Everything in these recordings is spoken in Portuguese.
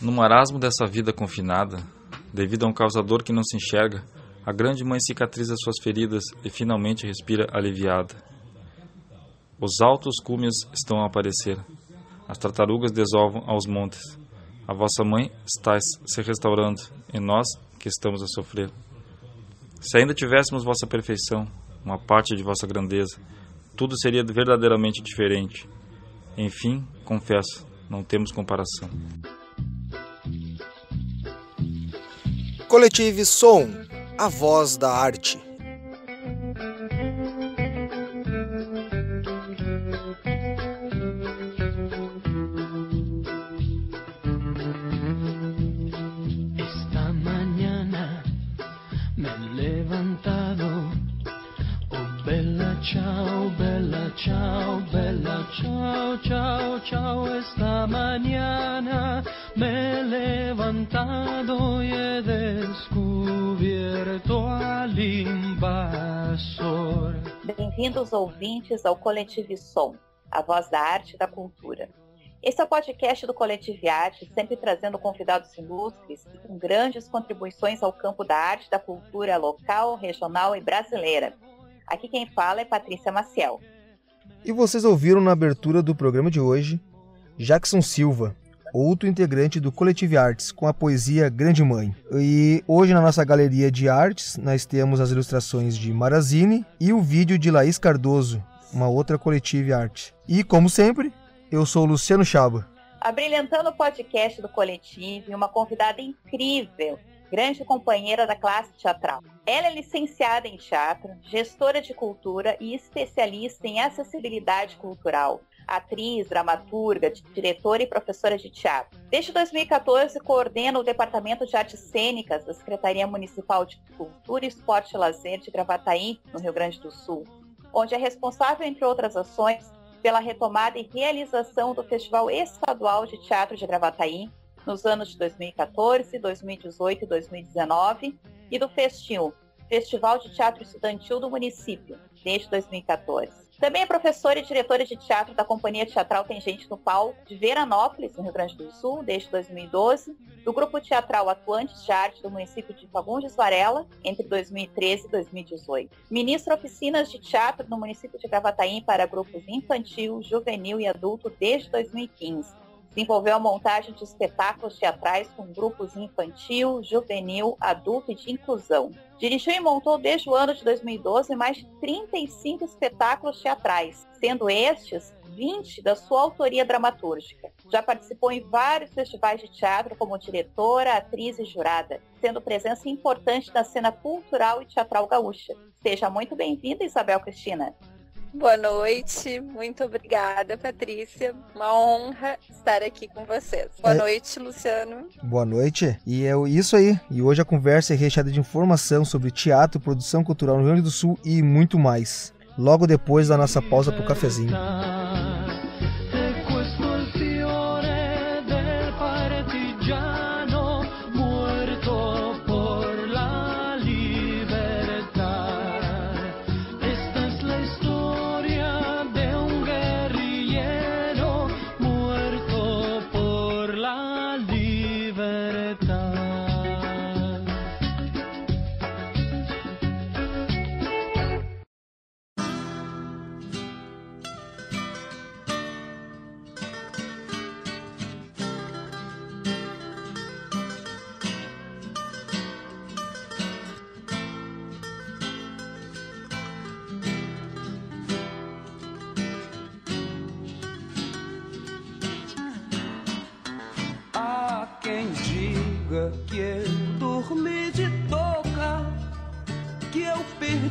No marasmo dessa vida confinada, devido a um causador que não se enxerga, a grande mãe cicatriza suas feridas e finalmente respira aliviada. Os altos cumes estão a aparecer. As tartarugas desovam aos montes. A vossa mãe está se restaurando e nós que estamos a sofrer. Se ainda tivéssemos vossa perfeição, uma parte de vossa grandeza, tudo seria verdadeiramente diferente. Enfim, confesso, não temos comparação. Coletive Som, a voz da arte. Bem-vindos ouvintes ao Coletivo Som, a voz da arte e da cultura. Esse é o podcast do Coletivo Arte, sempre trazendo convidados ilustres e com grandes contribuições ao campo da arte e da cultura local, regional e brasileira. Aqui quem fala é Patrícia Maciel. E vocês ouviram na abertura do programa de hoje Jackson Silva, outro integrante do Coletivo Artes, com a poesia Grande Mãe. E hoje na nossa galeria de artes nós temos as ilustrações de Marazine e o vídeo de Laís Cardoso, uma outra Coletivo Arte. E como sempre, eu sou Luciano Chaba. Abrilhantando o podcast do Coletivo, uma convidada incrível, grande companheira da classe teatral. Ela é licenciada em teatro, gestora de cultura e especialista em acessibilidade cultural. Atriz, dramaturga, diretora e professora de teatro. Desde 2014, coordena o Departamento de Artes Cênicas da Secretaria Municipal de Cultura, Esporte e Lazer de Gravataí, no Rio Grande do Sul, onde é responsável, entre outras ações, pela retomada e realização do Festival Estadual de Teatro de Gravataí nos anos de 2014, 2018 e 2019 e do Festil, Festival de Teatro Estudantil do município, desde 2014. Também é professora e diretora de teatro da Companhia Teatral Tem Gente no Palco de Veranópolis, no Rio Grande do Sul, desde 2012, do Grupo Teatral Atuantes de Arte do município de Fagundes Varela, entre 2013 e 2018. Ministra oficinas de teatro no município de Gravataí para grupos infantil, juvenil e adulto desde 2015. Desenvolveu a montagem de espetáculos teatrais com grupos infantil, juvenil, adulto e de inclusão. Dirigiu e montou desde o ano de 2012 mais de 35 espetáculos teatrais, sendo estes 20 da sua autoria dramatúrgica. Já participou em vários festivais de teatro como diretora, atriz e jurada, sendo presença importante na cena cultural e teatral gaúcha. Seja muito bem-vinda, Isabel Cristina. Boa noite, muito obrigada, Patrícia. Uma honra estar aqui com vocês. Boa É. noite, Luciano. Boa noite. E é isso aí. E hoje a conversa é recheada de informação sobre teatro, produção cultural no Rio Grande do Sul e muito mais. Logo depois da nossa pausa pro cafezinho.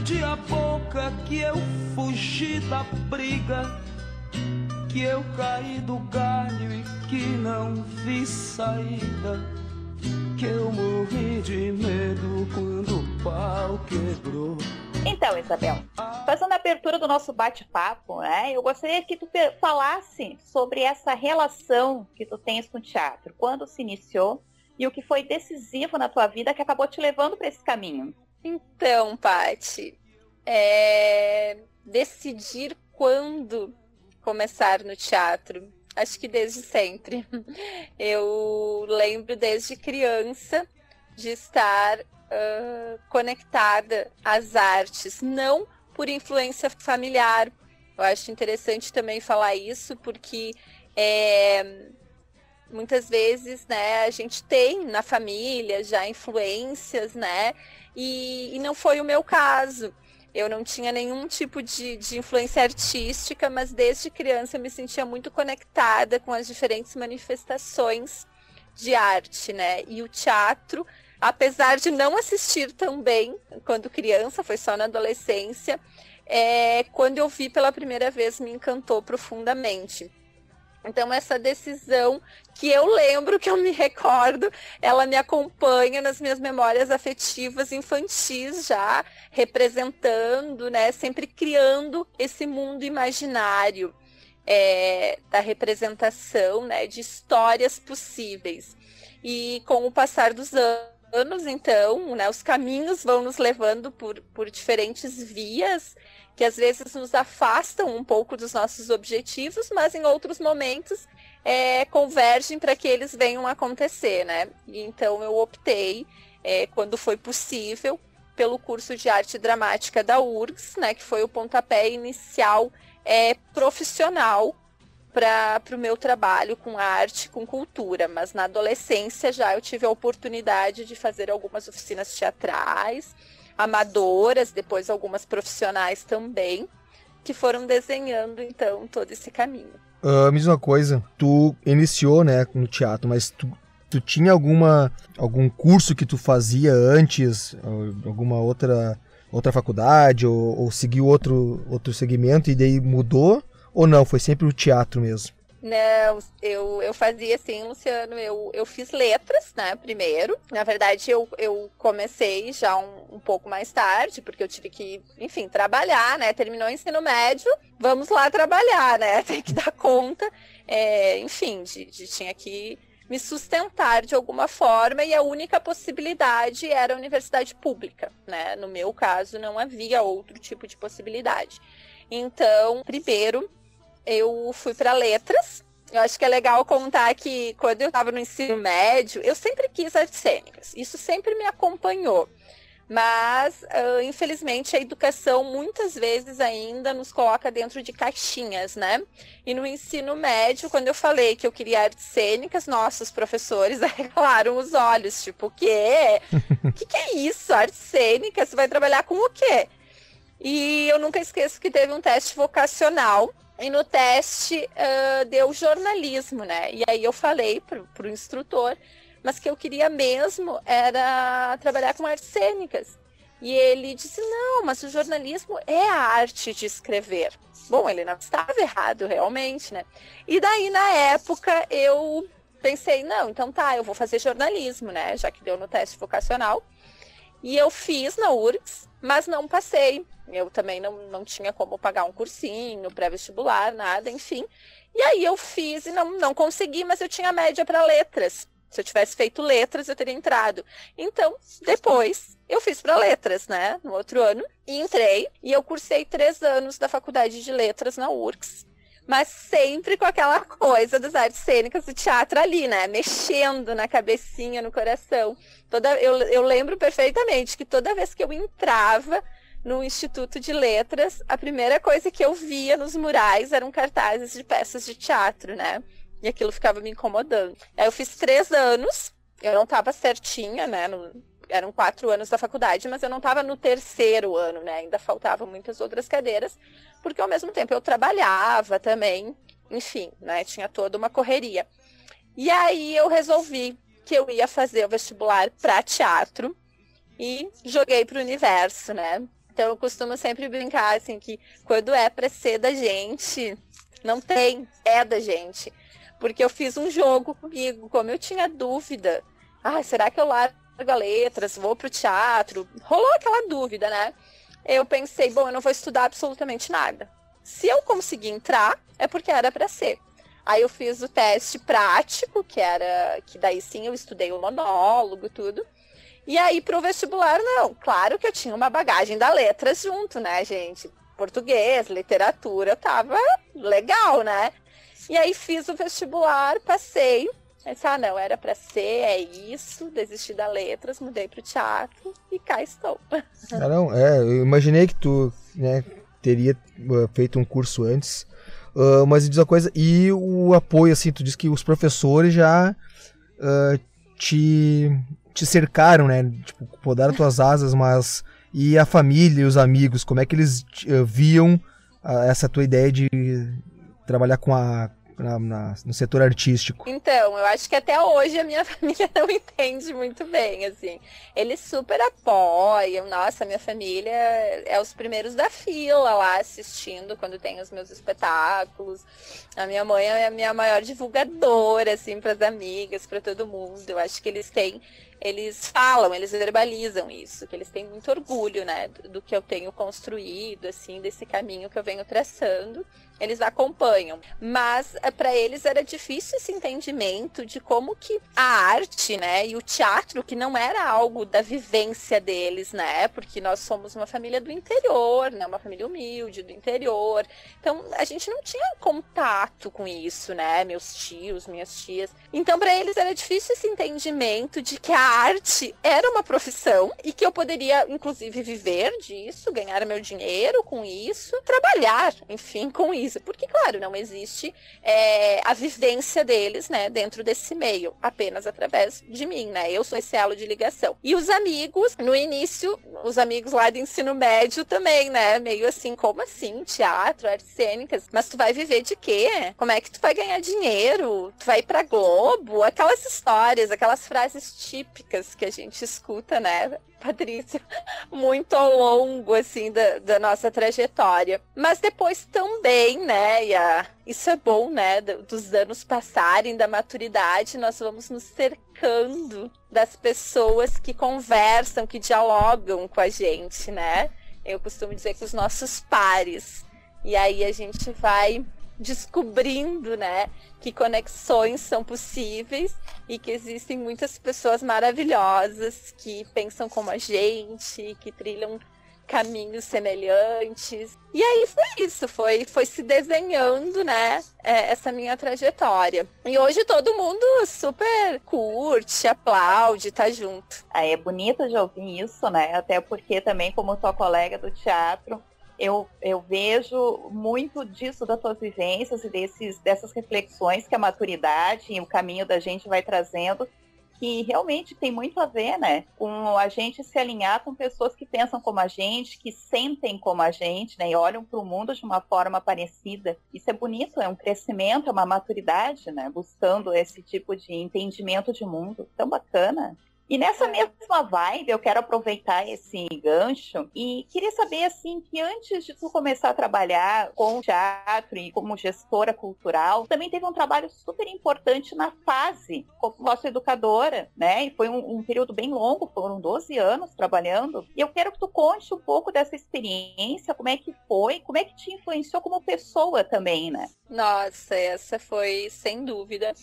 Perdi a boca, que eu fugi da briga, que eu caí do galho e que não vi saída, que eu morri de medo quando o pau quebrou. Então, Isabel, fazendo a abertura do nosso bate-papo, né, eu gostaria que tu falasse sobre essa relação que tu tens com o teatro, quando se iniciou e o que foi decisivo na tua vida que acabou te levando para esse caminho. Então, Pati, é... decidir quando começar no teatro acho que desde sempre. Eu lembro desde criança de estar uh, conectada às artes, não por influência familiar. Eu acho interessante também falar isso, porque é, muitas vezes, né, a gente tem na família já influências, né, e, e não foi o meu caso. Eu não tinha nenhum tipo de, de influência artística, mas desde criança eu me sentia muito conectada com as diferentes manifestações de arte, né? E o teatro, apesar de não assistir também quando criança, foi só na adolescência, é, quando eu vi pela primeira vez me encantou profundamente. Então, essa decisão que eu lembro, que eu me recordo, ela me acompanha nas minhas memórias afetivas infantis já, representando, né, sempre criando esse mundo imaginário é, da representação, né, de histórias possíveis. E com o passar dos anos, então, né, os caminhos vão nos levando por, por diferentes vias que às vezes nos afastam um pouco dos nossos objetivos, mas em outros momentos é, convergem para que eles venham acontecer, né? Então eu optei, é, quando foi possível, pelo curso de arte dramática da URGS, né? Que foi o pontapé inicial é, profissional para o meu trabalho com arte, com cultura. Mas na adolescência já eu tive a oportunidade de fazer algumas oficinas teatrais amadoras, depois algumas profissionais também, que foram desenhando então todo esse caminho. Uh, mesma coisa, tu iniciou, né, no teatro, mas tu, tu tinha alguma algum curso que tu fazia antes, alguma outra outra faculdade ou, ou seguiu outro outro segmento e daí mudou ou não? Foi sempre o teatro mesmo? Não, eu, eu fazia assim, Luciano, eu, eu fiz letras, né, primeiro. Na verdade, eu, eu comecei já um, um pouco mais tarde, porque eu tive que, enfim, trabalhar, né? Terminou o ensino médio, vamos lá trabalhar, né? Tem que dar conta. É, enfim, de, de, tinha que me sustentar de alguma forma e a única possibilidade era a universidade pública, né? No meu caso, não havia outro tipo de possibilidade. Então, primeiro, eu fui para letras. Eu acho que é legal contar que quando eu estava no ensino médio, eu sempre quis artes cênicas. Isso sempre me acompanhou. Mas, uh, infelizmente, a educação muitas vezes ainda nos coloca dentro de caixinhas, né? E no ensino médio, quando eu falei que eu queria artes cênicas, nossos professores arregalaram os olhos. Tipo, o quê? O que, que é isso? Artes cênicas? Você vai trabalhar com o quê? E eu nunca esqueço que teve um teste vocacional e no teste uh, deu jornalismo, né? E aí eu falei pro, pro instrutor, mas que eu queria mesmo era trabalhar com artes cênicas. E ele disse: não, mas o jornalismo é a arte de escrever. Bom, ele não estava errado, realmente, né? E daí, na época, eu pensei: não, então tá, eu vou fazer jornalismo, né? Já que deu no teste vocacional. E eu fiz na URGS, mas não passei. Eu também não, não tinha como pagar um cursinho, pré-vestibular, nada, enfim. E aí eu fiz e não, não consegui, mas eu tinha média para letras. Se eu tivesse feito letras, eu teria entrado. Então, depois, eu fiz para letras, né? No outro ano. E entrei. E eu cursei três anos da faculdade de letras na URCS mas sempre com aquela coisa das artes cênicas do teatro ali, né? Mexendo na cabecinha, no coração. Toda, eu, eu lembro perfeitamente que toda vez que eu entrava no Instituto de Letras, a primeira coisa que eu via nos murais eram cartazes de peças de teatro, né? E aquilo ficava me incomodando. Aí eu fiz três anos, eu não estava certinha, né? No, eram quatro anos da faculdade, mas eu não estava no terceiro ano, né? Ainda faltavam muitas outras cadeiras, porque ao mesmo tempo eu trabalhava também, enfim, né? Tinha toda uma correria. E aí eu resolvi que eu ia fazer o vestibular para teatro e joguei para o universo, né? Então eu costumo sempre brincar assim que quando é para ser da gente, não tem, é da gente. Porque eu fiz um jogo comigo, como eu tinha dúvida, ah, será que eu largo letras, vou pro teatro. Rolou aquela dúvida, né? Eu pensei, bom, eu não vou estudar absolutamente nada. Se eu conseguir entrar, é porque era para ser. Aí eu fiz o teste prático, que era que daí sim eu estudei o monólogo, tudo. E aí pro vestibular não. Claro que eu tinha uma bagagem da letras junto, né, gente? Português, literatura, tava legal, né? E aí fiz o vestibular, passei. Disse, ah, não, era para ser, é isso. Desisti da letras, mudei pro teatro e cá estou. Ah, não, é, eu imaginei que tu, né, teria uh, feito um curso antes. Uh, mas diz uma coisa, e o apoio, assim, tu diz que os professores já uh, te, te cercaram, né? Tipo, podaram tuas asas, mas. E a família e os amigos, como é que eles uh, viam essa tua ideia de trabalhar com a, na, na, no setor artístico? Então, eu acho que até hoje a minha família não entende muito bem, assim. Eles super apoiam. Nossa, minha família é os primeiros da fila lá assistindo quando tem os meus espetáculos. A minha mãe é a minha maior divulgadora, assim, para as amigas, para todo mundo. Eu acho que eles têm eles falam, eles verbalizam isso, que eles têm muito orgulho, né, do, do que eu tenho construído, assim, desse caminho que eu venho traçando eles acompanham. Mas eh, para eles era difícil esse entendimento de como que a arte, né, e o teatro, que não era algo da vivência deles, né, porque nós somos uma família do interior, né, uma família humilde do interior. Então a gente não tinha contato com isso, né, meus tios, minhas tias. Então para eles era difícil esse entendimento de que a arte era uma profissão e que eu poderia inclusive viver disso, ganhar meu dinheiro com isso, trabalhar, enfim, com isso porque, claro, não existe é, a vivência deles, né, dentro desse meio, apenas através de mim, né? Eu sou esse elo de ligação. E os amigos, no início, os amigos lá do ensino médio também, né? Meio assim, como assim? Teatro, artes cênicas. Mas tu vai viver de quê? Como é que tu vai ganhar dinheiro? Tu vai ir Globo? Aquelas histórias, aquelas frases típicas que a gente escuta, né? Patrícia, muito ao longo, assim, da, da nossa trajetória. Mas depois também, né, e a, isso é bom, né, dos anos passarem, da maturidade, nós vamos nos cercando das pessoas que conversam, que dialogam com a gente, né? Eu costumo dizer que os nossos pares. E aí a gente vai descobrindo, né, que conexões são possíveis e que existem muitas pessoas maravilhosas que pensam como a gente, que trilham caminhos semelhantes. E aí foi isso, foi, foi se desenhando, né, é, essa minha trajetória. E hoje todo mundo super curte, aplaude, tá junto. Aí é bonito de ouvir isso, né? Até porque também, como tua colega do teatro, eu, eu vejo muito disso das tuas vivências e desses, dessas reflexões que a maturidade e o caminho da gente vai trazendo, que realmente tem muito a ver, né? Com a gente se alinhar com pessoas que pensam como a gente, que sentem como a gente, né? E olham para o mundo de uma forma parecida. Isso é bonito, é um crescimento, é uma maturidade, né? Buscando esse tipo de entendimento de mundo. Tão bacana. E nessa mesma vibe, eu quero aproveitar esse gancho e queria saber, assim, que antes de tu começar a trabalhar com teatro e como gestora cultural, também teve um trabalho super importante na fase como vossa educadora, né? E foi um, um período bem longo, foram 12 anos trabalhando. E eu quero que tu conte um pouco dessa experiência, como é que foi, como é que te influenciou como pessoa também, né? Nossa, essa foi, sem dúvida,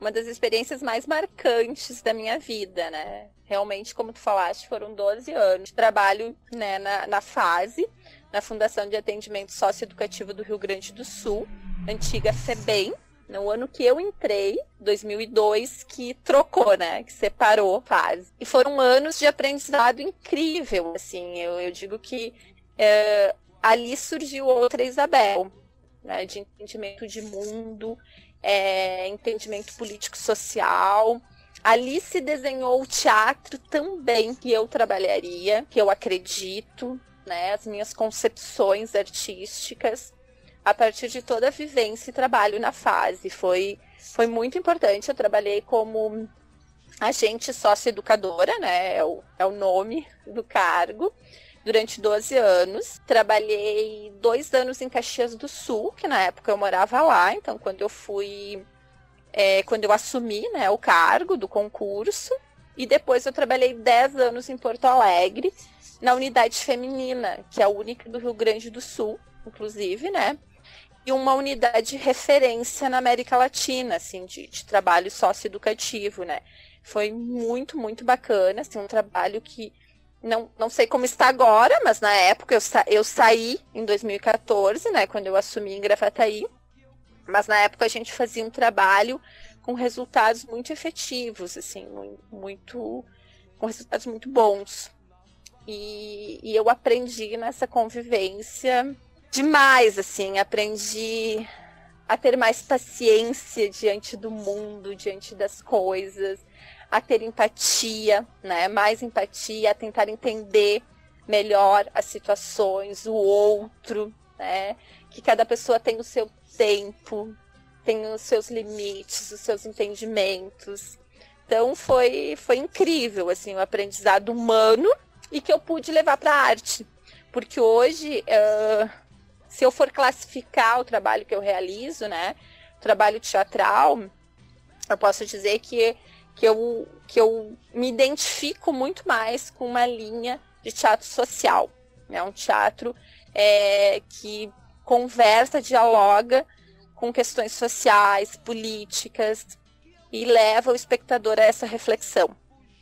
uma das experiências mais marcantes da minha vida, né? Realmente, como tu falaste, foram 12 anos de trabalho né, na, na fase, na Fundação de Atendimento Socioeducativo do Rio Grande do Sul, antiga FEBEM, no ano que eu entrei, 2002, que trocou, né? Que separou fase. E foram anos de aprendizado incrível, assim. Eu, eu digo que é, ali surgiu outra Isabel, né? De entendimento de mundo, é, entendimento político-social. Ali se desenhou o teatro também que eu trabalharia, que eu acredito, né, as minhas concepções artísticas a partir de toda a vivência e trabalho na fase. Foi, foi muito importante. Eu trabalhei como agente socioeducadora, né, é o, é o nome do cargo durante 12 anos. Trabalhei dois anos em Caxias do Sul, que na época eu morava lá. Então, quando eu fui. É, quando eu assumi né, o cargo do concurso. E depois eu trabalhei 10 anos em Porto Alegre, na unidade feminina, que é a única do Rio Grande do Sul, inclusive, né? E uma unidade de referência na América Latina, assim, de, de trabalho socioeducativo, né? Foi muito, muito bacana, assim, um trabalho que não, não sei como está agora, mas na época eu, sa eu saí em 2014, né, quando eu assumi em Gravataí. Mas na época a gente fazia um trabalho com resultados muito efetivos, assim, muito com resultados muito bons. E, e eu aprendi nessa convivência demais, assim, aprendi a ter mais paciência diante do mundo, diante das coisas, a ter empatia, né? Mais empatia, a tentar entender melhor as situações, o outro, né? Que cada pessoa tem o seu tempo, tem os seus limites, os seus entendimentos. Então foi foi incrível assim o aprendizado humano e que eu pude levar para a arte, porque hoje uh, se eu for classificar o trabalho que eu realizo, né, trabalho teatral, eu posso dizer que que eu, que eu me identifico muito mais com uma linha de teatro social. É né? um teatro é, que conversa, dialoga com questões sociais, políticas e leva o espectador a essa reflexão.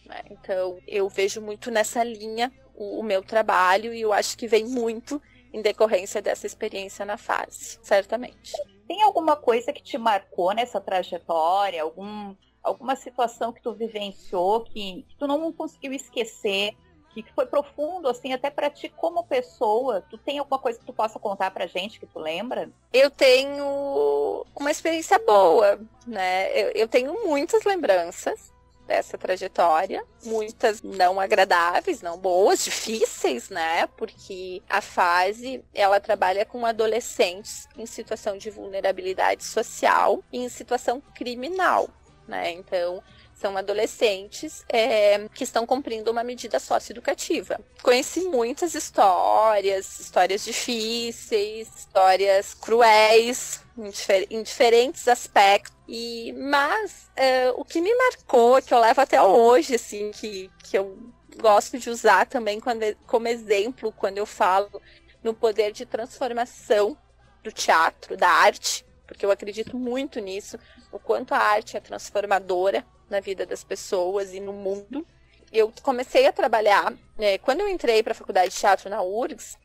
Né? Então, eu vejo muito nessa linha o, o meu trabalho e eu acho que vem muito em decorrência dessa experiência na fase, certamente. Tem alguma coisa que te marcou nessa trajetória? Algum alguma situação que tu vivenciou que, que tu não conseguiu esquecer, que foi profundo, assim, até para ti como pessoa? Tu tem alguma coisa que tu possa contar pra gente que tu lembra? Eu tenho uma experiência boa, né? Eu, eu tenho muitas lembranças dessa trajetória, muitas não agradáveis, não boas, difíceis, né? Porque a fase ela trabalha com adolescentes em situação de vulnerabilidade social e em situação criminal né? Então, são adolescentes é, que estão cumprindo uma medida socioeducativa. Conheci muitas histórias, histórias difíceis, histórias cruéis, em, difer em diferentes aspectos. E, mas é, o que me marcou, que eu levo até hoje, assim, que, que eu gosto de usar também quando, como exemplo quando eu falo no poder de transformação do teatro, da arte, porque eu acredito muito nisso, o quanto a arte é transformadora na vida das pessoas e no mundo. Eu comecei a trabalhar, né, quando eu entrei para a faculdade de teatro na URGS,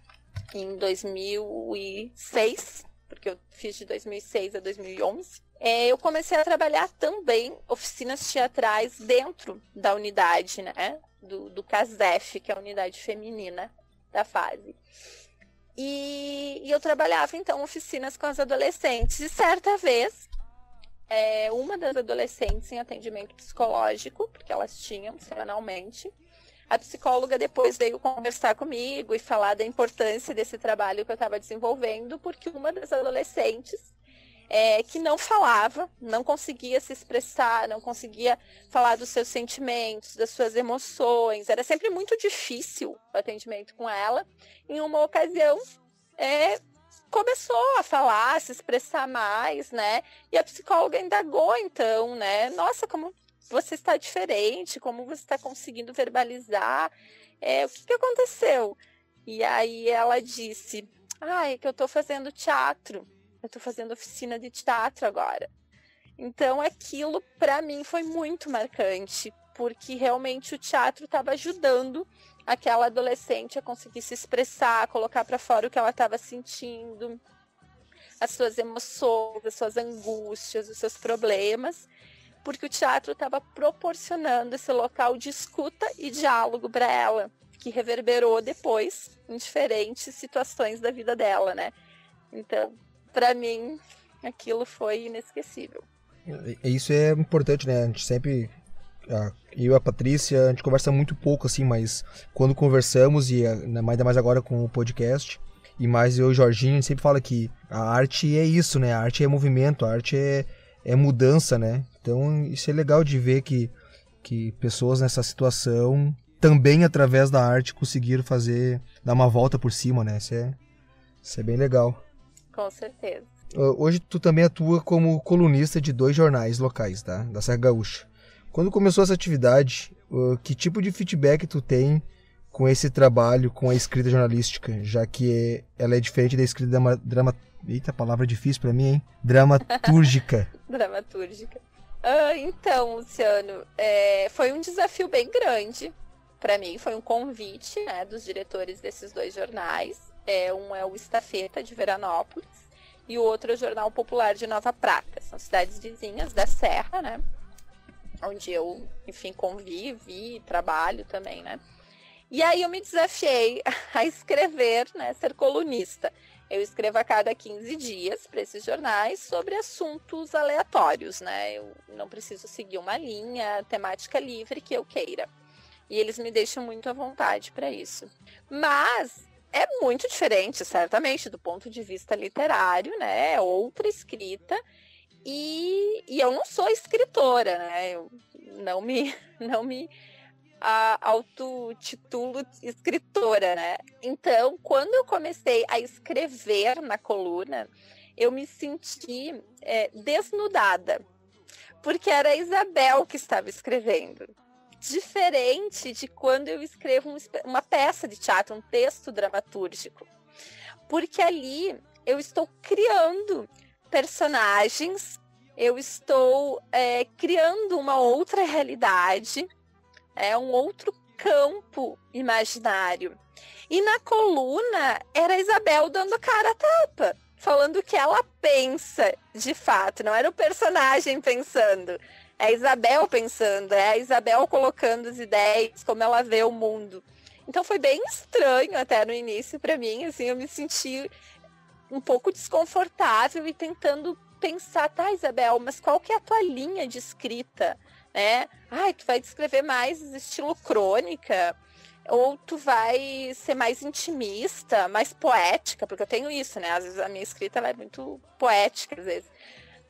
em 2006, porque eu fiz de 2006 a 2011, é, eu comecei a trabalhar também oficinas teatrais dentro da unidade, né, do, do CASEF, que é a unidade feminina da fase. E, e, eu trabalhava então oficinas com as adolescentes. E certa vez, é, uma das adolescentes em atendimento psicológico, porque elas tinham semanalmente, a psicóloga depois veio conversar comigo e falar da importância desse trabalho que eu estava desenvolvendo, porque uma das adolescentes é, que não falava, não conseguia se expressar, não conseguia falar dos seus sentimentos, das suas emoções. Era sempre muito difícil o atendimento com ela. Em uma ocasião, é, começou a falar, a se expressar mais, né? E a psicóloga indagou, então, né? Nossa, como você está diferente, como você está conseguindo verbalizar, é, o que, que aconteceu? E aí ela disse, ah, é que eu estou fazendo teatro. Eu estou fazendo oficina de teatro agora. Então aquilo para mim foi muito marcante, porque realmente o teatro estava ajudando aquela adolescente a conseguir se expressar, colocar para fora o que ela estava sentindo, as suas emoções, as suas angústias, os seus problemas, porque o teatro estava proporcionando esse local de escuta e diálogo para ela, que reverberou depois em diferentes situações da vida dela, né? Então, para mim, aquilo foi inesquecível. Isso é importante, né? A gente sempre eu e a Patrícia, a gente conversa muito pouco assim, mas quando conversamos e ainda mais agora com o podcast, e mais eu e o Jorginho, a gente sempre fala que a arte é isso, né? A arte é movimento, a arte é, é mudança, né? Então isso é legal de ver que, que pessoas nessa situação também através da arte conseguiram fazer, dar uma volta por cima, né? Isso é, isso é bem legal. Com certeza. Hoje tu também atua como colunista de dois jornais locais, tá? Da Serra Gaúcha. Quando começou essa atividade, que tipo de feedback tu tem com esse trabalho, com a escrita jornalística, já que ela é diferente da escrita drama, drama eita, palavra difícil para mim, hein? Dramatúrgica. Dramatúrgica. Ah, então, Luciano, é, foi um desafio bem grande para mim. Foi um convite né, dos diretores desses dois jornais. É, um é o Estafeta de Veranópolis e o outro é o Jornal Popular de Nova Prata. São cidades vizinhas da Serra, né? Onde eu, enfim, convivi, trabalho também, né? E aí eu me desafiei a escrever, né, ser colunista. Eu escrevo a cada 15 dias para esses jornais sobre assuntos aleatórios, né? Eu não preciso seguir uma linha temática livre que eu queira. E eles me deixam muito à vontade para isso. Mas é muito diferente, certamente, do ponto de vista literário, né? É outra escrita. E, e eu não sou escritora, né? Eu não me, não me autotitulo escritora, né? Então, quando eu comecei a escrever na coluna, eu me senti é, desnudada, porque era a Isabel que estava escrevendo diferente de quando eu escrevo um, uma peça de teatro, um texto dramatúrgico. Porque ali eu estou criando personagens, eu estou é, criando uma outra realidade, é um outro campo imaginário. E na coluna era a Isabel dando cara a tapa, falando o que ela pensa de fato, não era o personagem pensando. É a Isabel pensando, é a Isabel colocando as ideias, como ela vê o mundo. Então foi bem estranho até no início para mim, assim, eu me senti um pouco desconfortável e tentando pensar, tá, Isabel, mas qual que é a tua linha de escrita, né? Ai, tu vai descrever mais estilo crônica, ou tu vai ser mais intimista, mais poética, porque eu tenho isso, né? Às vezes a minha escrita é muito poética, às vezes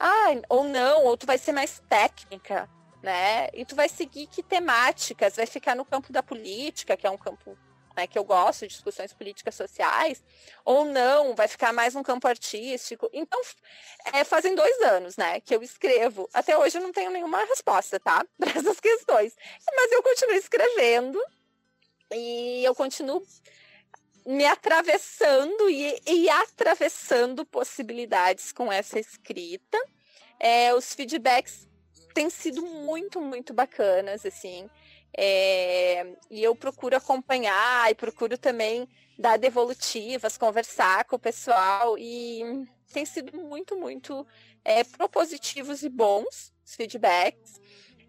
ah, ou não, ou tu vai ser mais técnica, né? E tu vai seguir que temáticas, vai ficar no campo da política, que é um campo né, que eu gosto, discussões políticas sociais, ou não, vai ficar mais no campo artístico. Então, é, fazem dois anos, né, que eu escrevo. Até hoje eu não tenho nenhuma resposta, tá? Para essas questões. Mas eu continuo escrevendo e eu continuo me atravessando e, e atravessando possibilidades com essa escrita. É, os feedbacks têm sido muito, muito bacanas, assim. É, e eu procuro acompanhar e procuro também dar devolutivas, conversar com o pessoal e tem sido muito, muito é, propositivos e bons os feedbacks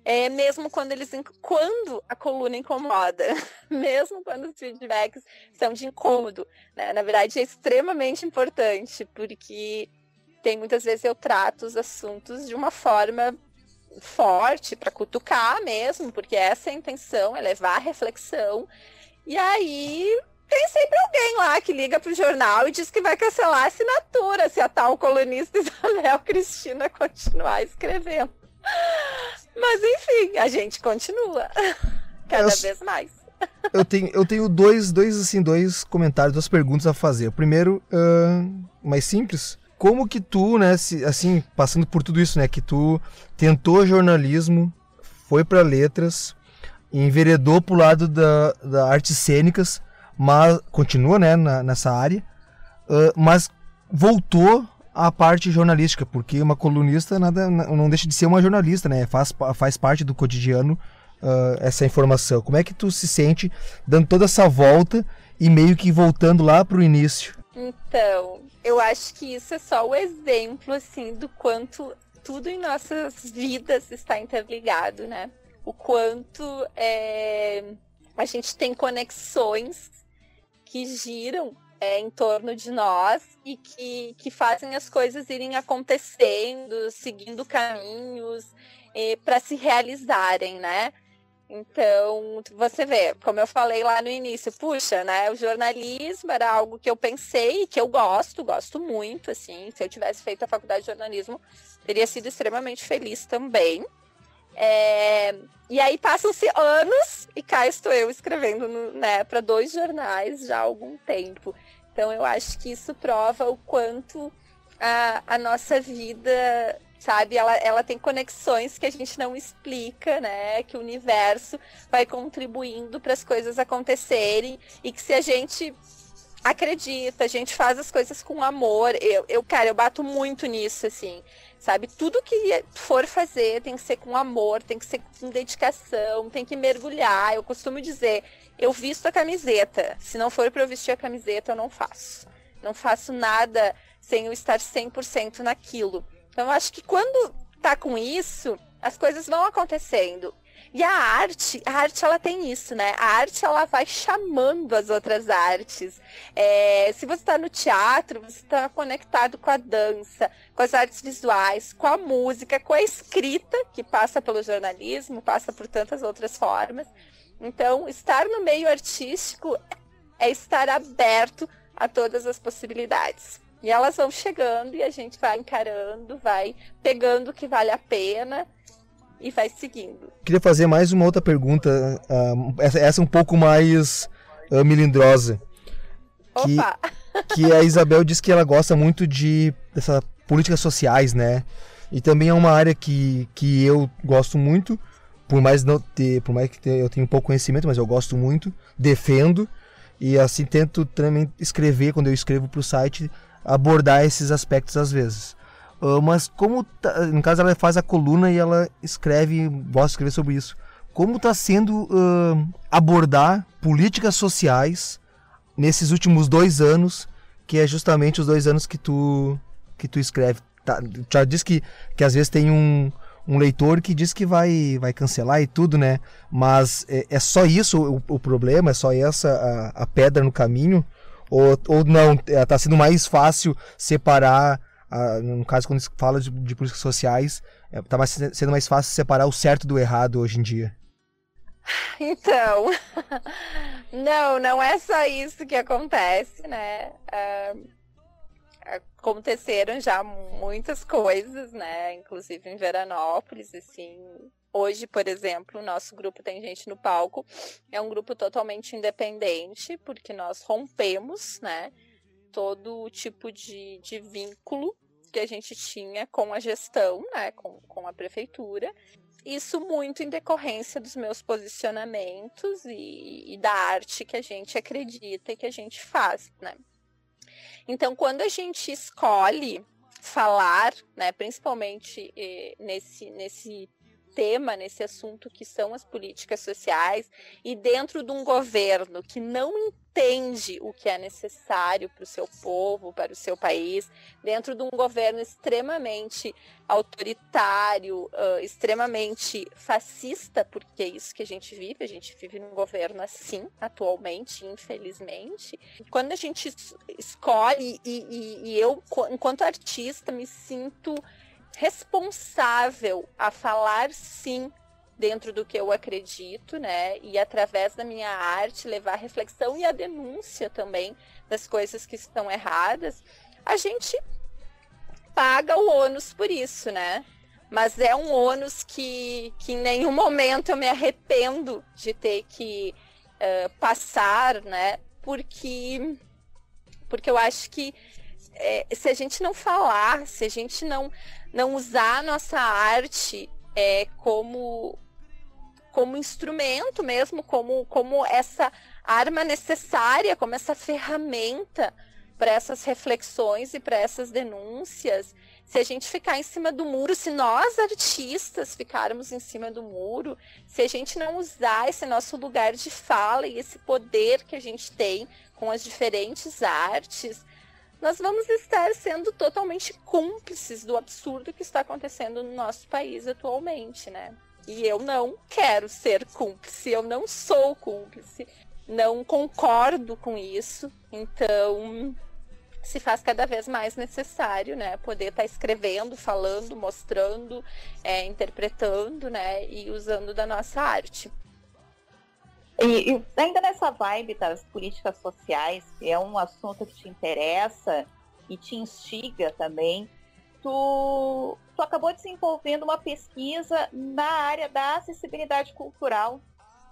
é, mesmo quando eles quando a coluna incomoda, mesmo quando os feedbacks são de incômodo, né? Na verdade é extremamente importante, porque tem muitas vezes eu trato os assuntos de uma forma forte para cutucar mesmo, porque essa é a intenção, é levar a reflexão. E aí tem sempre alguém lá que liga pro jornal e diz que vai cancelar a assinatura se a tal colunista Isabel Cristina continuar escrevendo. Mas enfim, a gente continua. Cada eu, vez mais. Eu tenho, eu tenho dois, dois, assim, dois comentários, duas perguntas a fazer. O primeiro, uh, mais simples. Como que tu, né, se, assim, passando por tudo isso, né, que tu tentou jornalismo, foi para letras, enveredou pro lado da, da artes cênicas, mas continua, né, na, nessa área, uh, mas voltou a parte jornalística, porque uma colunista nada, não deixa de ser uma jornalista, né? Faz, faz parte do cotidiano uh, essa informação. Como é que tu se sente dando toda essa volta e meio que voltando lá para o início? Então, eu acho que isso é só o exemplo, assim, do quanto tudo em nossas vidas está interligado, né? O quanto é, a gente tem conexões que giram é, em torno de nós e que, que fazem as coisas irem acontecendo, seguindo caminhos é, para se realizarem, né? Então, você vê, como eu falei lá no início, puxa, né? O jornalismo era algo que eu pensei, que eu gosto, gosto muito, assim. Se eu tivesse feito a faculdade de jornalismo, teria sido extremamente feliz também. É, e aí passam-se anos e cá estou eu escrevendo né, para dois jornais já há algum tempo. Então eu acho que isso prova o quanto a, a nossa vida, sabe, ela, ela tem conexões que a gente não explica, né? Que o universo vai contribuindo para as coisas acontecerem e que se a gente acredita, a gente faz as coisas com amor. Eu, eu, cara, eu bato muito nisso, assim sabe? Tudo que for fazer tem que ser com amor, tem que ser com dedicação, tem que mergulhar. Eu costumo dizer, eu visto a camiseta. Se não for para eu vestir a camiseta, eu não faço. Não faço nada sem eu estar 100% naquilo. Então, eu acho que quando tá com isso, as coisas vão acontecendo. E a arte, a arte ela tem isso, né? A arte ela vai chamando as outras artes. É, se você está no teatro, você está conectado com a dança, com as artes visuais, com a música, com a escrita, que passa pelo jornalismo, passa por tantas outras formas. Então, estar no meio artístico é estar aberto a todas as possibilidades. E elas vão chegando e a gente vai encarando, vai pegando o que vale a pena e vai seguindo. Queria fazer mais uma outra pergunta, uh, essa, essa um pouco mais uh, melindrosa. Que, Opa! que a Isabel diz que ela gosta muito de dessas políticas sociais, né? E também é uma área que, que eu gosto muito, por mais não ter, por mais que eu tenha pouco conhecimento, mas eu gosto muito, defendo e assim tento também escrever quando eu escrevo para o site abordar esses aspectos às vezes. Uh, mas como, tá, no caso ela faz a coluna e ela escreve, gosta de escrever sobre isso. Como está sendo uh, abordar políticas sociais nesses últimos dois anos, que é justamente os dois anos que tu que tu escreve. Tá, já disse que, que às vezes tem um, um leitor que diz que vai, vai cancelar e tudo, né? Mas é, é só isso o, o, problema? É só essa a, a pedra no caminho? Ou, ou não, está sendo mais fácil separar, no caso quando se fala de, de políticas sociais, está é, sendo mais fácil separar o certo do errado hoje em dia? Então, não, não é só isso que acontece, né? Uh, aconteceram já muitas coisas, né? Inclusive em Veranópolis, assim, Hoje, por exemplo, o nosso grupo tem gente no palco. É um grupo totalmente independente, porque nós rompemos, né? Todo tipo de, de vínculo que a gente tinha com a gestão, né? Com, com a prefeitura. Isso muito em decorrência dos meus posicionamentos e, e da arte que a gente acredita e que a gente faz, né? Então, quando a gente escolhe falar, né, principalmente eh, nesse, nesse tema nesse assunto que são as políticas sociais e dentro de um governo que não entende o que é necessário para o seu povo, para o seu país, dentro de um governo extremamente autoritário, uh, extremamente fascista, porque é isso que a gente vive, a gente vive num governo assim atualmente, infelizmente. Quando a gente escolhe, e, e, e eu, enquanto artista, me sinto responsável a falar sim dentro do que eu acredito, né? E através da minha arte levar a reflexão e a denúncia também das coisas que estão erradas, a gente paga o ônus por isso, né? Mas é um ônus que, que em nenhum momento eu me arrependo de ter que uh, passar, né? Porque, porque eu acho que é, se a gente não falar, se a gente não, não usar a nossa arte é, como, como instrumento mesmo, como, como essa arma necessária, como essa ferramenta para essas reflexões e para essas denúncias. Se a gente ficar em cima do muro, se nós artistas ficarmos em cima do muro, se a gente não usar esse nosso lugar de fala e esse poder que a gente tem com as diferentes artes, nós vamos estar sendo totalmente cúmplices do absurdo que está acontecendo no nosso país atualmente, né? E eu não quero ser cúmplice, eu não sou cúmplice, não concordo com isso. Então, se faz cada vez mais necessário, né? Poder estar tá escrevendo, falando, mostrando, é, interpretando, né? E usando da nossa arte. E, e, ainda nessa vibe das políticas sociais, que é um assunto que te interessa e te instiga também, tu, tu acabou desenvolvendo uma pesquisa na área da acessibilidade cultural.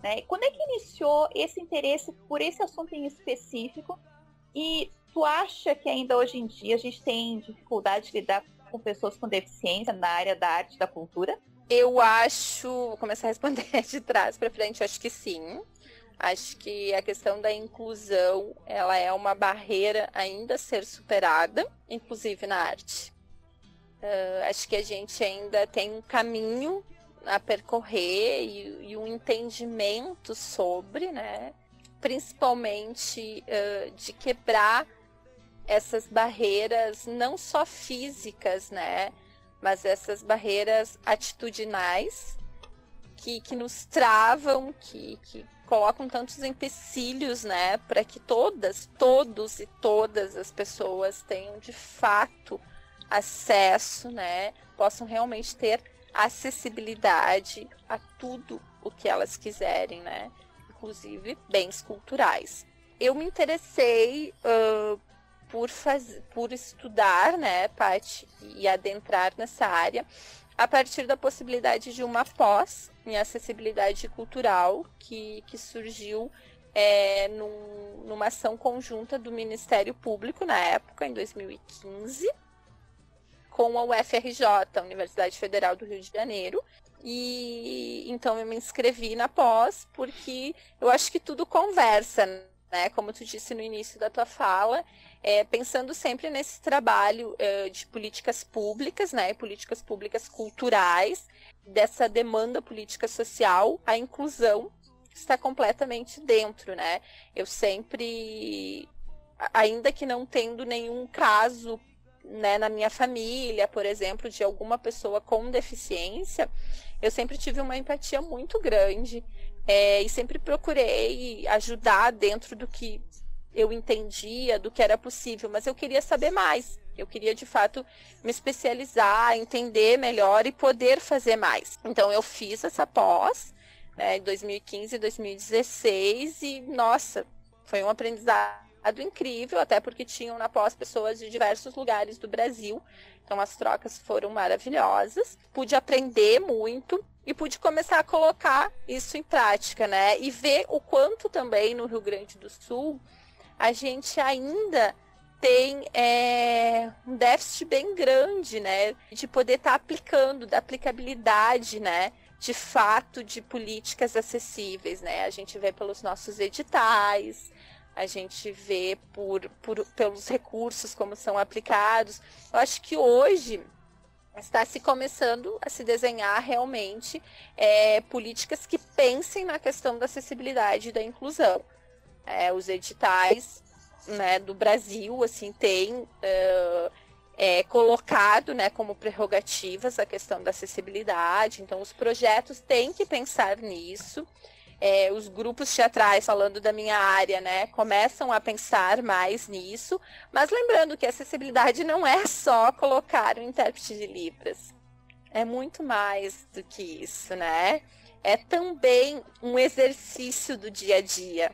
Né? Quando é que iniciou esse interesse por esse assunto em específico? E tu acha que ainda hoje em dia a gente tem dificuldade de lidar com pessoas com deficiência na área da arte e da cultura? Eu acho, vou começar a responder de trás para frente, acho que sim. Acho que a questão da inclusão, ela é uma barreira ainda a ser superada, inclusive na arte. Uh, acho que a gente ainda tem um caminho a percorrer e, e um entendimento sobre, né? Principalmente uh, de quebrar essas barreiras não só físicas, né, mas essas barreiras atitudinais que, que nos travam, que, que colocam tantos empecilhos, né, para que todas, todos e todas as pessoas tenham de fato acesso, né, possam realmente ter acessibilidade a tudo o que elas quiserem, né, inclusive bens culturais. Eu me interessei uh, por, faz... por estudar, né, Paty, e adentrar nessa área a partir da possibilidade de uma pós em acessibilidade cultural que, que surgiu é, num, numa ação conjunta do Ministério Público na época, em 2015, com a UFRJ, a Universidade Federal do Rio de Janeiro. E então eu me inscrevi na pós porque eu acho que tudo conversa, né? Como tu disse no início da tua fala, é, pensando sempre nesse trabalho é, de políticas públicas, né, políticas públicas culturais, dessa demanda política social, a inclusão está completamente dentro, né? Eu sempre, ainda que não tendo nenhum caso né, na minha família, por exemplo, de alguma pessoa com deficiência, eu sempre tive uma empatia muito grande é, e sempre procurei ajudar dentro do que eu entendia do que era possível, mas eu queria saber mais. Eu queria de fato me especializar, entender melhor e poder fazer mais. Então eu fiz essa pós, né, em 2015 e 2016 e nossa, foi um aprendizado incrível, até porque tinham na pós pessoas de diversos lugares do Brasil. Então as trocas foram maravilhosas. Pude aprender muito e pude começar a colocar isso em prática, né? E ver o quanto também no Rio Grande do Sul a gente ainda tem é, um déficit bem grande, né, de poder estar tá aplicando, da aplicabilidade, né, de fato de políticas acessíveis, né? A gente vê pelos nossos editais, a gente vê por, por pelos recursos como são aplicados. Eu acho que hoje está se começando a se desenhar realmente é, políticas que pensem na questão da acessibilidade e da inclusão é, os editais né, do Brasil assim tem é, é, colocado né, como prerrogativas a questão da acessibilidade. Então, os projetos têm que pensar nisso. É, os grupos teatrais, falando da minha área, né, começam a pensar mais nisso, mas lembrando que acessibilidade não é só colocar um intérprete de Libras. É muito mais do que isso, né? É também um exercício do dia a dia.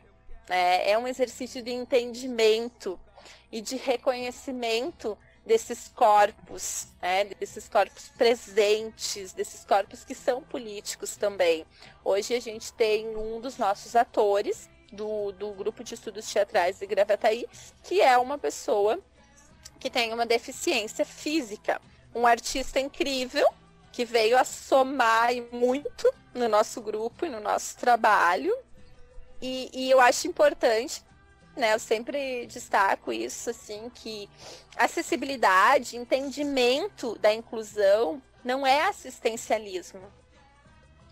É, é um exercício de entendimento e de reconhecimento desses corpos, né, desses corpos presentes, desses corpos que são políticos também. Hoje a gente tem um dos nossos atores do, do grupo de estudos teatrais de Gravataí, que é uma pessoa que tem uma deficiência física, um artista incrível que veio a somar muito no nosso grupo e no nosso trabalho, e, e eu acho importante, né? Eu sempre destaco isso, assim, que acessibilidade, entendimento da inclusão não é assistencialismo.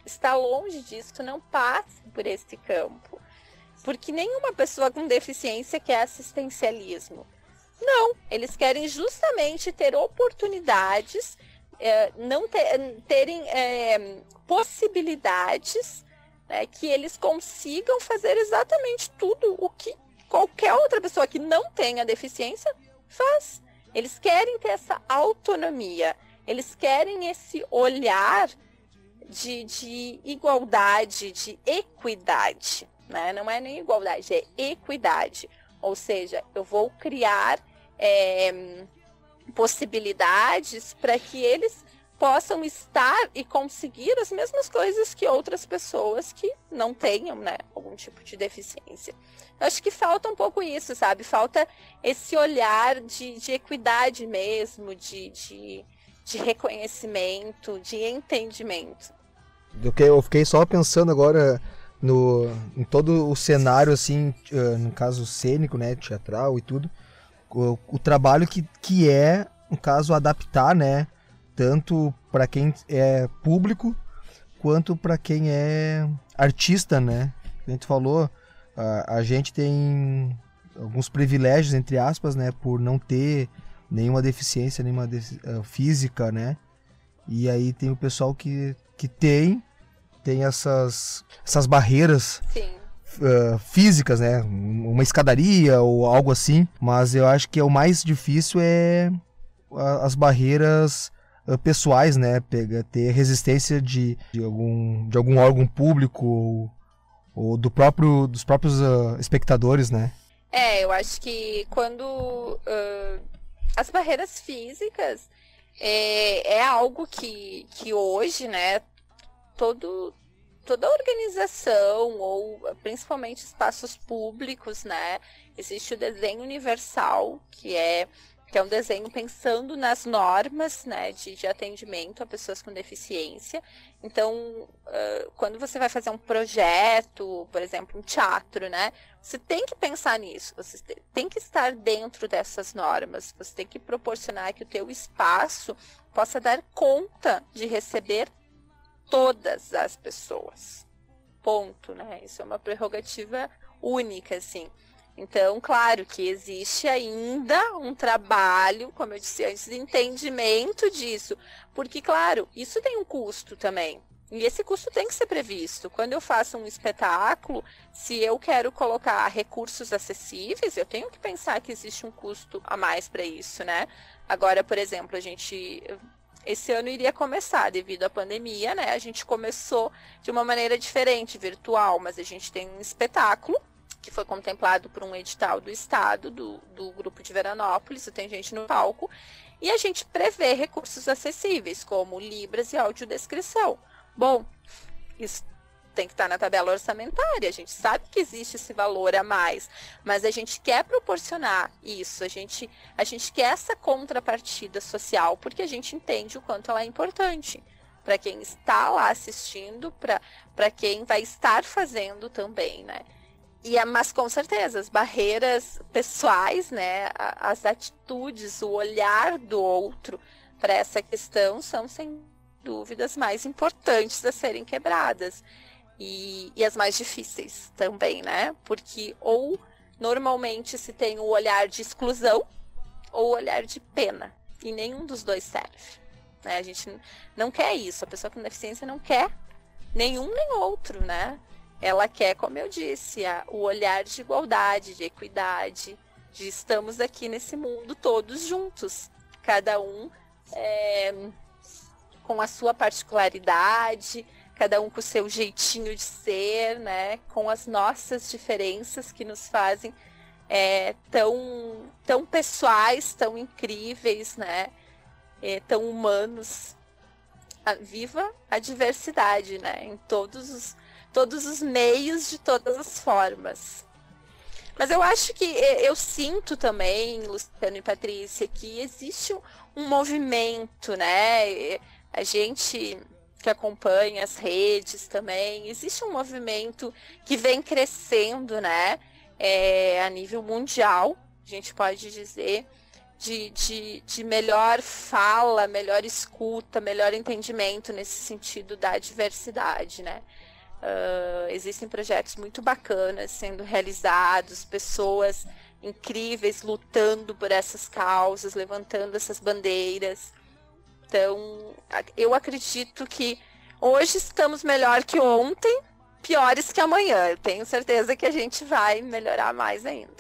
Está longe disso, não passa por esse campo. Porque nenhuma pessoa com deficiência quer assistencialismo. Não, eles querem justamente ter oportunidades, é, não ter, terem é, possibilidades né, que eles consigam fazer exatamente tudo o que qualquer outra pessoa que não tenha deficiência faz. Eles querem ter essa autonomia, eles querem esse olhar de, de igualdade, de equidade. Né? Não é nem igualdade, é equidade. Ou seja, eu vou criar é, possibilidades para que eles possam estar e conseguir as mesmas coisas que outras pessoas que não tenham, né, algum tipo de deficiência. Eu acho que falta um pouco isso, sabe? Falta esse olhar de, de equidade mesmo, de, de, de reconhecimento, de entendimento. Eu fiquei só pensando agora no, em todo o cenário, assim, eh, no caso cênico, né, teatral e tudo, o, o trabalho que, que é, no caso, adaptar, né, tanto para quem é público quanto para quem é artista, né? A gente falou, a, a gente tem alguns privilégios, entre aspas, né? Por não ter nenhuma deficiência, nenhuma defi- eh, física, né? E aí tem o pessoal que, que tem, tem essas, essas barreiras uh, físicas, né? Uma escadaria ou algo assim. Mas eu acho que o mais difícil é as barreiras uh, pessoais, né? Pega, ter resistência de, de, algum, de algum órgão público ou, ou do próprio, dos próprios uh, espectadores, né? É, eu acho que quando ãh, as barreiras físicas é, é algo que, que hoje, né, todo, toda organização, ou principalmente espaços públicos, né, existe o desenho universal, que é que é um desenho pensando nas normas né, de, de atendimento a pessoas com deficiência. Então, ãh, quando você vai fazer um projeto, por exemplo, um teatro, né? Você tem que pensar nisso, você te- tem que estar dentro dessas normas, você tem que proporcionar que o teu espaço possa dar conta de receber todas as pessoas. Ponto, né? Isso é uma prerrogativa única, assim. Então, claro que existe ainda um trabalho, como eu disse antes, de entendimento disso. Porque, claro, isso tem um custo também. E esse custo tem que ser previsto. Quando eu faço um espetáculo, se eu quero colocar recursos acessíveis, eu tenho que pensar que existe um custo a mais para isso, né? Agora, por exemplo, a gente esse ano iria começar devido à pandemia, né? A gente começou de uma maneira diferente, virtual, mas a gente tem um espetáculo que foi contemplado por um edital do estado, do, do grupo de Veranópolis, tem gente no palco, e a gente prevê recursos acessíveis, como libras e audiodescrição. Bom, isso tem que estar na tabela orçamentária. A gente sabe que existe esse valor a mais, mas a gente quer proporcionar isso. A gente, a gente quer essa contrapartida social porque a gente entende o quanto ela é importante para quem está lá assistindo, para quem vai estar fazendo também, né? E, é- mas com certeza, as barreiras pessoais, né, as atitudes, o olhar do outro para essa questão são, sem dúvidas, mais importantes a serem quebradas. E, e as mais difíceis também, né? Porque ou normalmente se tem o olhar de exclusão ou o olhar de pena. E nenhum dos dois serve. Né? A gente não quer isso. A pessoa com deficiência não quer nenhum nem outro, né? Ela quer, como eu disse, o olhar de igualdade, de equidade, de estamos aqui nesse mundo todos juntos, cada um é, com a sua particularidade, cada um com o seu jeitinho de ser, né? Com as nossas diferenças que nos fazem é, tão, tão pessoais, tão incríveis, né? É, tão humanos. Viva a diversidade, né? Em todos os, todos os meios, de todas as formas. Mas eu acho que eu sinto também, Luciano e Patrícia, que existe um, movimento, né? A gente que acompanha as redes também, existe um movimento que vem crescendo, né? É, a nível mundial, a gente pode dizer, de, de, de melhor fala, melhor escuta, melhor entendimento nesse sentido da diversidade, né? Ah, existem projetos muito bacanas sendo realizados, pessoas incríveis lutando por essas causas, levantando essas bandeiras. Então, eu acredito que hoje estamos melhor que ontem, piores que amanhã. Eu tenho certeza que a gente vai melhorar mais ainda.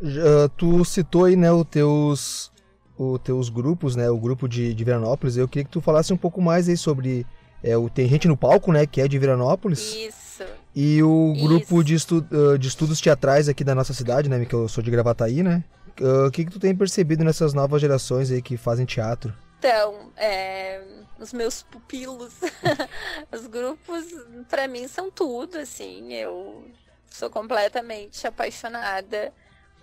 Já, tu citou aí, né, os teus, os teus grupos, né, o grupo de, de Veranópolis. Eu queria que tu falasse um pouco mais aí sobre... É, o Tem Gente no Palco, né, que é de Veranópolis. Isso. E o grupo de, estu de estudos teatrais aqui da nossa cidade, né, que eu sou de Gravataí, né? O que que tu tem percebido nessas novas gerações aí que fazem teatro? Então, é, os meus pupilos, os grupos, para mim, são tudo, assim. Eu sou completamente apaixonada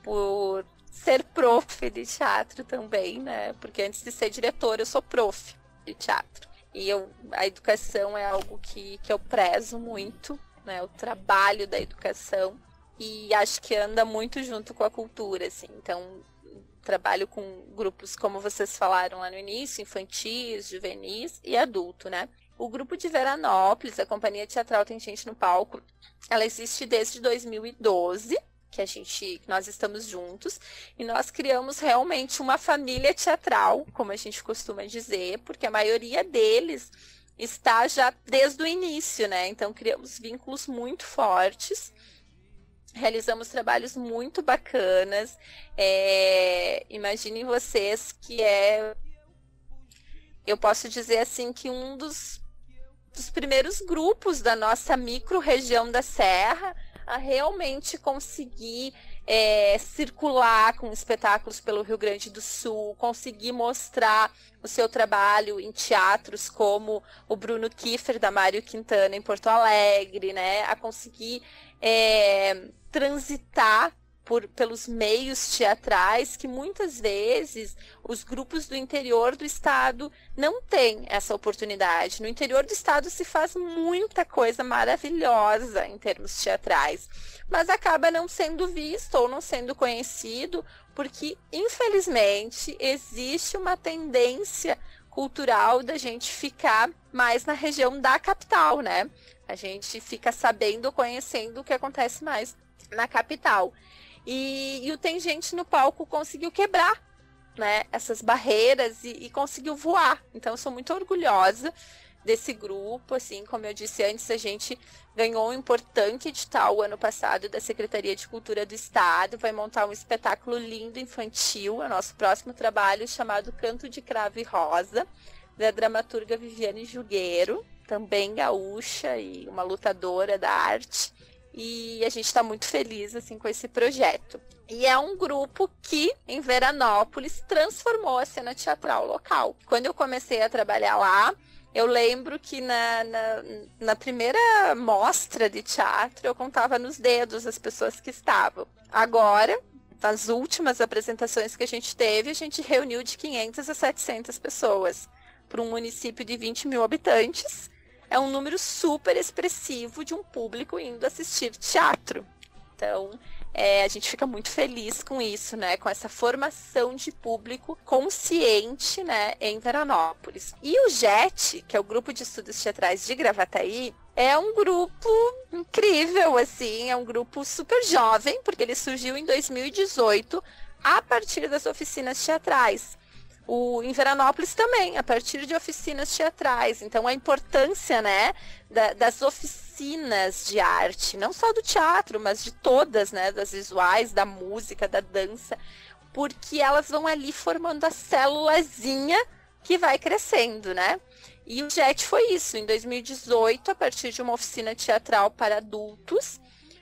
por ser prof de teatro também, né? Porque antes de ser diretora, eu sou prof de teatro. E eu, a educação é algo que, que eu prezo muito, né? O trabalho da educação. E acho que anda muito junto com a cultura, assim. Então, trabalho com grupos, como vocês falaram lá no início, infantis, juvenis e adulto, né? O grupo de Veranópolis, a Companhia Teatral Tem Gente no Palco, ela existe desde 2012, que a gente, nós estamos juntos, e nós criamos realmente uma família teatral, como a gente costuma dizer, porque a maioria deles está já desde o início, né? Então criamos vínculos muito fortes realizamos trabalhos muito bacanas. É, imaginem vocês que é, eu posso dizer assim que um dos, dos primeiros grupos da nossa micro-região da Serra a realmente conseguir é, circular com espetáculos pelo Rio Grande do Sul, conseguir mostrar o seu trabalho em teatros como o Bruno Kiefer da Mário Quintana em Porto Alegre, né? A conseguir é, transitar por, pelos meios teatrais que muitas vezes os grupos do interior do estado não têm essa oportunidade. No interior do estado se faz muita coisa maravilhosa em termos teatrais, mas acaba não sendo visto ou não sendo conhecido porque infelizmente existe uma tendência cultural da gente ficar mais na região da capital, né? A gente fica sabendo, conhecendo o que acontece mais na capital. E, e o Tem Gente no Palco conseguiu quebrar né, essas barreiras e, e conseguiu voar. Então, eu sou muito orgulhosa desse grupo, assim, como eu disse antes, a gente ganhou um importante edital ano passado da Secretaria de Cultura do Estado, vai montar um espetáculo lindo infantil, é o nosso próximo trabalho chamado Canto de Cravo e Rosa, da dramaturga Viviane Jugueiro, também gaúcha e uma lutadora da arte e a gente está muito feliz assim com esse projeto. E é um grupo que em Veranópolis transformou a cena teatral local. Quando eu comecei a trabalhar lá, eu lembro que na, na, na, primeira mostra de teatro eu contava nos dedos as pessoas que estavam. Agora, nas últimas apresentações que a gente teve, a gente reuniu de 500 a 700 pessoas para um município de 20 mil habitantes é um número super expressivo de um público indo assistir teatro. Então, é, a gente fica muito feliz com isso, né? Com essa formação de público consciente, né? Em Veranópolis. E o JET, que é o Grupo de Estudos Teatrais de Gravataí, é um grupo incrível, assim. É um grupo super jovem, porque ele surgiu em 2018 a partir das oficinas teatrais o, em Veranópolis também, a partir de oficinas teatrais. Então, a importância né, da, das oficinas de arte, não só do teatro, mas de todas, né, das visuais, da música, da dança, porque elas vão ali formando a célulazinha que vai crescendo, né? E o JET foi isso. Em 2018, a partir de uma oficina teatral para adultos,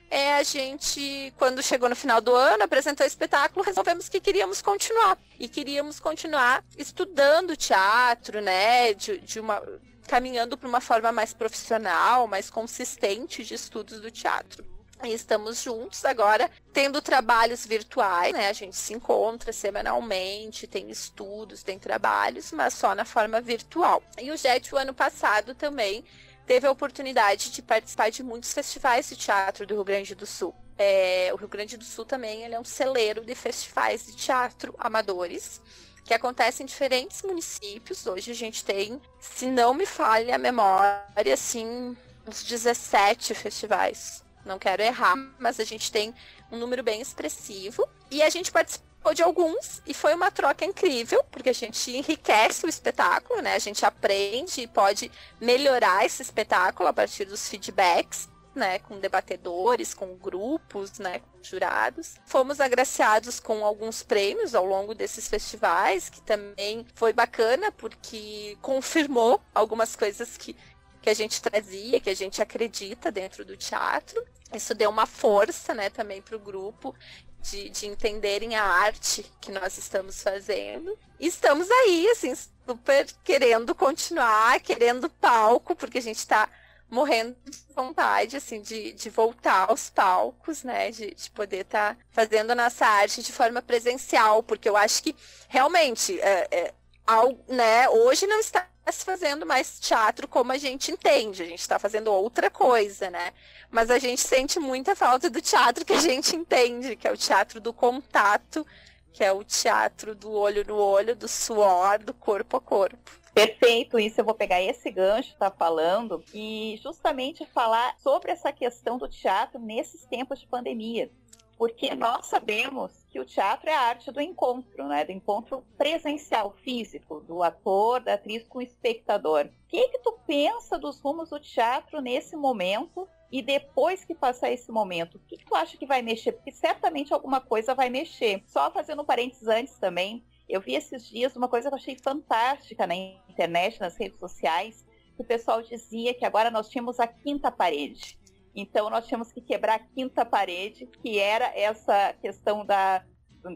é a gente, quando chegou no final do ano, apresentou o espetáculo, resolvemos que queríamos continuar. E queríamos continuar estudando teatro, né? De, de uma, caminhando para uma forma mais profissional, mais consistente de estudos do teatro. E estamos juntos agora, tendo trabalhos virtuais, né? A gente se encontra semanalmente, tem estudos, tem trabalhos, mas só na forma virtual. E o JET, o ano passado também, teve a oportunidade de participar de muitos festivais de teatro do Rio Grande do Sul. É, o Rio Grande do Sul também é um celeiro de festivais de teatro amadores que acontecem em diferentes municípios. Hoje a gente tem, se não me falha a memória, assim, uns 17 festivais. Não quero errar, mas a gente tem um número bem expressivo. E a gente participa participou de alguns e foi uma troca incrível, porque a gente enriquece o espetáculo, né? A gente aprende e pode melhorar esse espetáculo a partir dos feedbacks. Né, com debatedores, com grupos, né, com jurados. Fomos agraciados com alguns prêmios ao longo desses festivais, que também foi bacana, porque confirmou algumas coisas que, que a gente trazia, que a gente acredita dentro do teatro. Isso deu uma força, né, também para o grupo de, de entenderem a arte que nós estamos fazendo. Estamos aí, assim, super querendo continuar, querendo palco, porque a gente está morrendo de vontade, assim, de, de voltar aos palcos, né? De, de poder estar tá fazendo a nossa arte de forma presencial, porque eu acho que realmente é, é, ao, né, hoje não está se fazendo mais teatro como a gente entende, a gente está fazendo outra coisa, né? Mas a gente sente muita falta do teatro que a gente entende, que é o teatro do contato, que é o teatro do olho no olho, do suor, do corpo a corpo. Perfeito, isso eu vou pegar esse gancho tá falando e justamente falar sobre essa questão do teatro nesses tempos de pandemia. Porque nós sabemos que o teatro é a arte do encontro, né? Do encontro presencial, físico, do ator, da atriz com o espectador. O que, que tu pensa dos rumos do teatro nesse momento e depois que passar esse momento, o que, que tu acha que vai mexer? Porque certamente alguma coisa vai mexer. Só fazendo um parênteses antes também, eu vi esses dias uma coisa que eu achei fantástica na internet, nas redes sociais, que o pessoal dizia que agora nós tínhamos a quinta parede. Então nós tínhamos que quebrar a quinta parede, que era essa questão da,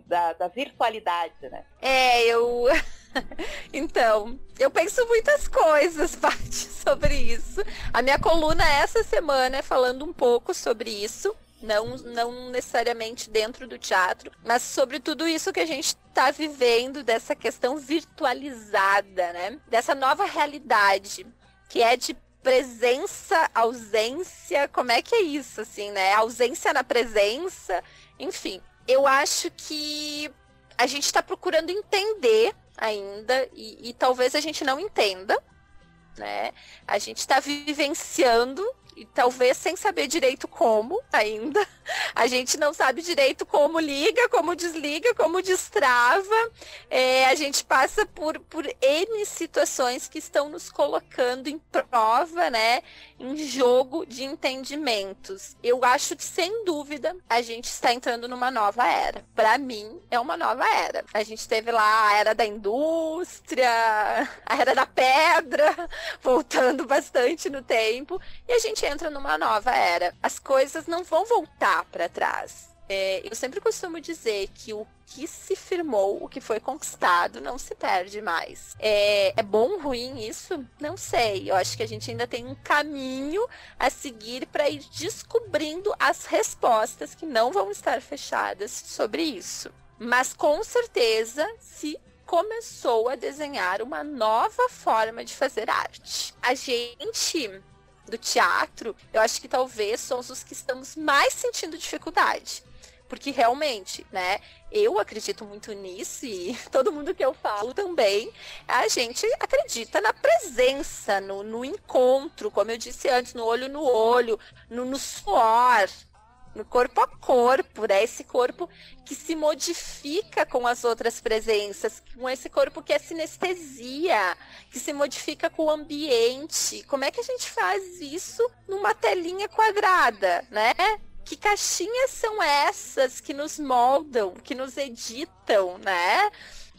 da, da virtualidade, né? É, eu. então, eu penso muitas coisas, Paty, sobre isso. A minha coluna essa semana é falando um pouco sobre isso. Não, não necessariamente dentro do teatro, mas sobre tudo isso que a gente está vivendo, dessa questão virtualizada, né? Dessa nova realidade, que é de presença, ausência, como é que é isso, assim, né? Ausência na presença, enfim. Eu acho que a gente está procurando entender ainda, e, e, talvez a gente não entenda, né? A gente está vivenciando e talvez sem saber direito como ainda. A gente não sabe direito como liga, como desliga, como destrava. É, a gente passa por, por N situações que estão nos colocando em prova, né? Em jogo de entendimentos. Eu acho que, sem dúvida, a gente está entrando numa nova era. Para mim, é uma nova era. A gente teve lá a era da indústria, a era da pedra, voltando bastante no tempo. E a gente entra numa nova era. As coisas não vão voltar para trás. É, eu sempre costumo dizer que o que se firmou, o que foi conquistado, não se perde mais. É, é bom ruim isso? Não sei. Eu acho que a gente ainda tem um caminho a seguir para ir descobrindo as respostas que não vão estar fechadas sobre isso. Mas com certeza se começou a desenhar uma nova forma de fazer arte. A gente do teatro, eu acho que talvez somos os que estamos mais sentindo dificuldade. Porque realmente, né, eu acredito muito nisso e todo mundo que eu falo também, a gente acredita na presença, no, no encontro, como eu disse antes, no olho no olho, no, no suor, no corpo a corpo, né? Esse corpo que se modifica com as outras presenças, com esse corpo que é sinestesia, que se modifica com o ambiente. Como é que a gente faz isso numa telinha quadrada, né? Que caixinhas são essas que nos moldam, que nos editam, né?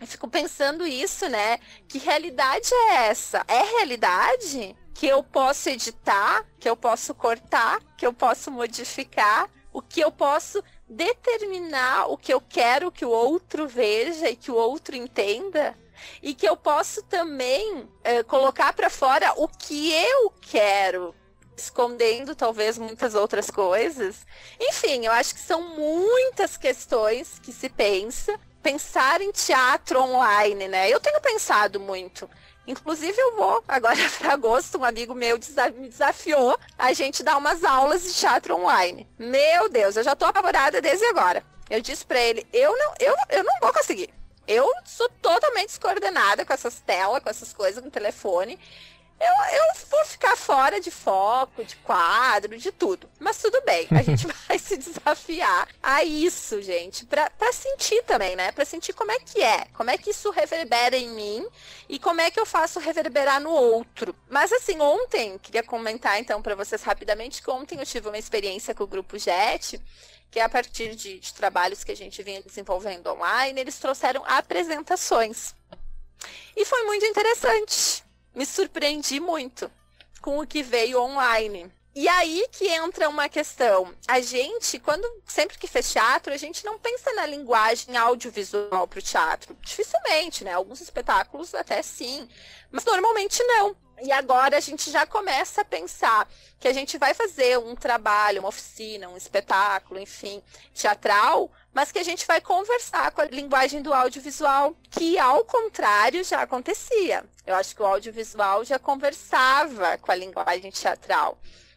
Eu fico pensando isso, né? Que realidade é essa? É realidade? Que eu posso editar, que eu posso cortar, que eu posso modificar, o que eu posso determinar o que eu quero que o outro veja e que o outro entenda e que eu posso também é, colocar para fora o que eu quero escondendo talvez muitas outras coisas. Enfim, eu acho que são muitas questões que se pensa. Pensar em teatro online, né? Eu tenho pensado muito. Inclusive, eu vou agora para agosto. Um amigo meu me desafiou a gente dar umas aulas de teatro online. Meu Deus, eu já tô apavorada desde agora. Eu disse para ele: eu não, eu, eu não vou conseguir. Eu sou totalmente descoordenada com essas telas, com essas coisas no telefone eu, eu vou ficar fora de foco, de quadro, de tudo. Mas tudo bem, a gente vai se desafiar a isso, gente, pra, pra sentir também, né? Pra sentir como é que é, como é que isso reverbera em mim e como é que eu faço reverberar no outro. Mas assim, ontem, queria comentar então para vocês rapidamente que ontem eu tive uma experiência com o grupo JET que é a partir de, de, trabalhos que a gente vinha desenvolvendo online, eles trouxeram apresentações. E foi muito interessante me surpreendi muito com o que veio online. E aí que entra uma questão. A gente, quando sempre que fez teatro, a gente não pensa na linguagem audiovisual para o teatro. Dificilmente, né? Alguns espetáculos até sim, mas normalmente não. E agora a gente já começa a pensar que a gente vai fazer um trabalho, uma oficina, um espetáculo, enfim, teatral, mas que a gente vai conversar com a linguagem do audiovisual, que ao contrário já acontecia. Eu acho que o audiovisual já conversava com a linguagem teatral.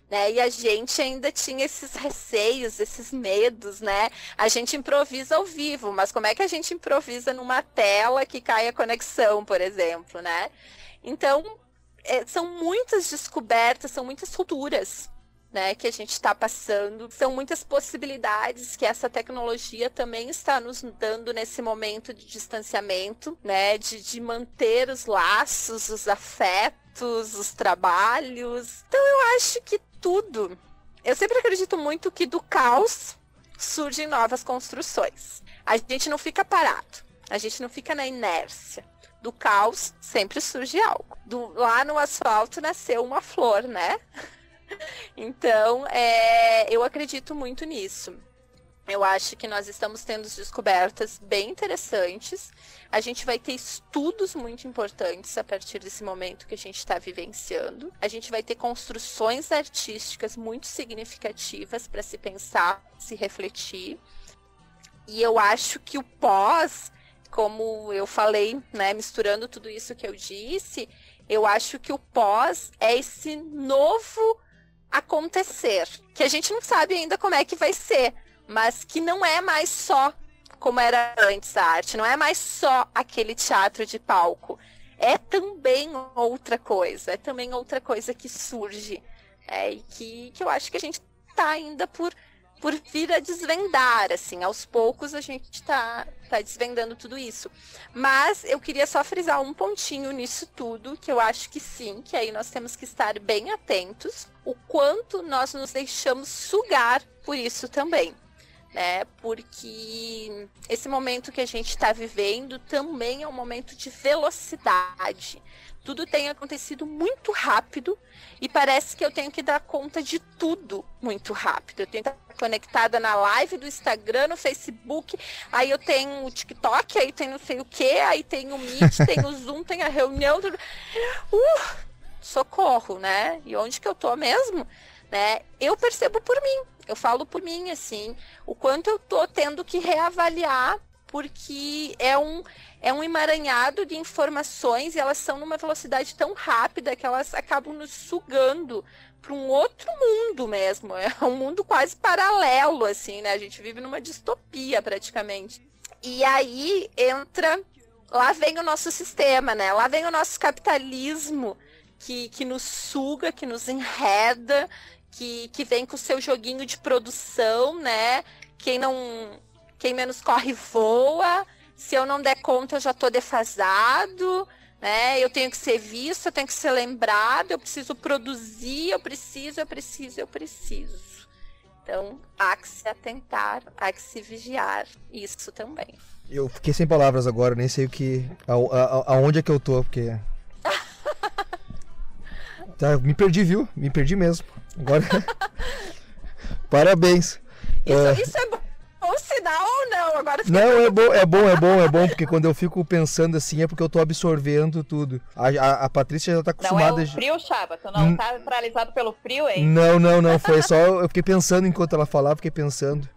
Né? E a gente ainda tinha esses receios, esses medos, né? A gente improvisa ao vivo, mas como é que a gente improvisa numa tela que cai a conexão, por exemplo, né? Então, é, são muitas descobertas, são muitas culturas né, que a gente está passando. São muitas possibilidades que essa tecnologia também está nos dando nesse momento de distanciamento, né, de, de manter os laços, os afetos, os trabalhos. Então eu acho que tudo. Eu sempre acredito muito que do caos surgem novas construções. A gente não fica parado, a gente não fica na inércia. Do caos sempre surge algo. Do, lá no asfalto nasceu uma flor, né? Então, é, eu acredito muito nisso. Eu acho que nós estamos tendo descobertas bem interessantes. A gente vai ter estudos muito importantes a partir desse momento que a gente está vivenciando. A gente vai ter construções artísticas muito significativas para se pensar, se refletir. E eu acho que o pós, como eu falei, né, misturando tudo isso que eu disse, eu acho que o pós é esse novo acontecer, que a gente não sabe ainda como é que vai ser, mas que não é mais só como era antes a arte, não é mais só aquele teatro de palco. É também outra coisa, é também outra coisa que surge. É, e que, que eu acho que a gente está ainda por, por vir a desvendar, assim, aos poucos a gente está tá desvendando tudo isso. Mas eu queria só frisar um pontinho nisso tudo, que eu acho que sim, que aí nós temos que estar bem atentos, o quanto nós nos deixamos sugar por isso também né? Porque esse momento que a gente está vivendo também é um momento de velocidade. Tudo tem acontecido muito rápido e parece que eu tenho que dar conta de tudo muito rápido. Eu tenho que estar conectada na live do Instagram, no Facebook, aí eu tenho o TikTok, aí tem não sei o que, aí tem o Meet, tem o Zoom, tem a reunião. Tudo... Uh, socorro, né? E onde que eu tô mesmo? Né? Eu percebo por mim eu falo por mim, assim, o quanto eu tô tendo que reavaliar, porque é um, é um emaranhado de informações e elas são numa velocidade tão rápida que elas acabam nos sugando para um outro mundo mesmo. É um mundo quase paralelo, assim, né? A gente vive numa distopia praticamente. E aí entra. Lá vem o nosso sistema, né? Lá vem o nosso capitalismo que, que nos suga, que nos enreda, que, que vem com o seu joguinho de produção, né? Quem não. Quem menos corre voa. Se eu não der conta, eu já estou defasado. Né? Eu tenho que ser visto, eu tenho que ser lembrado, eu preciso produzir, eu preciso, eu preciso, eu preciso. Então, há que se atentar, há que se vigiar isso também. Eu fiquei sem palavras agora, nem sei o que. A, a, aonde é que eu tô, porque. tá, me perdi, viu? Me perdi mesmo. Agora. Parabéns. Isso é... isso é bom sinal ou não? Agora Não, é bom, é bom, é bom, é bom, porque quando eu fico pensando assim é porque eu tô absorvendo tudo. A, a, a Patrícia já tá acostumada. Não é o frio, Chaba? Tu não hum... tá paralisado pelo frio, hein? Não, não, não. Foi só. Eu fiquei pensando enquanto ela falava, fiquei pensando.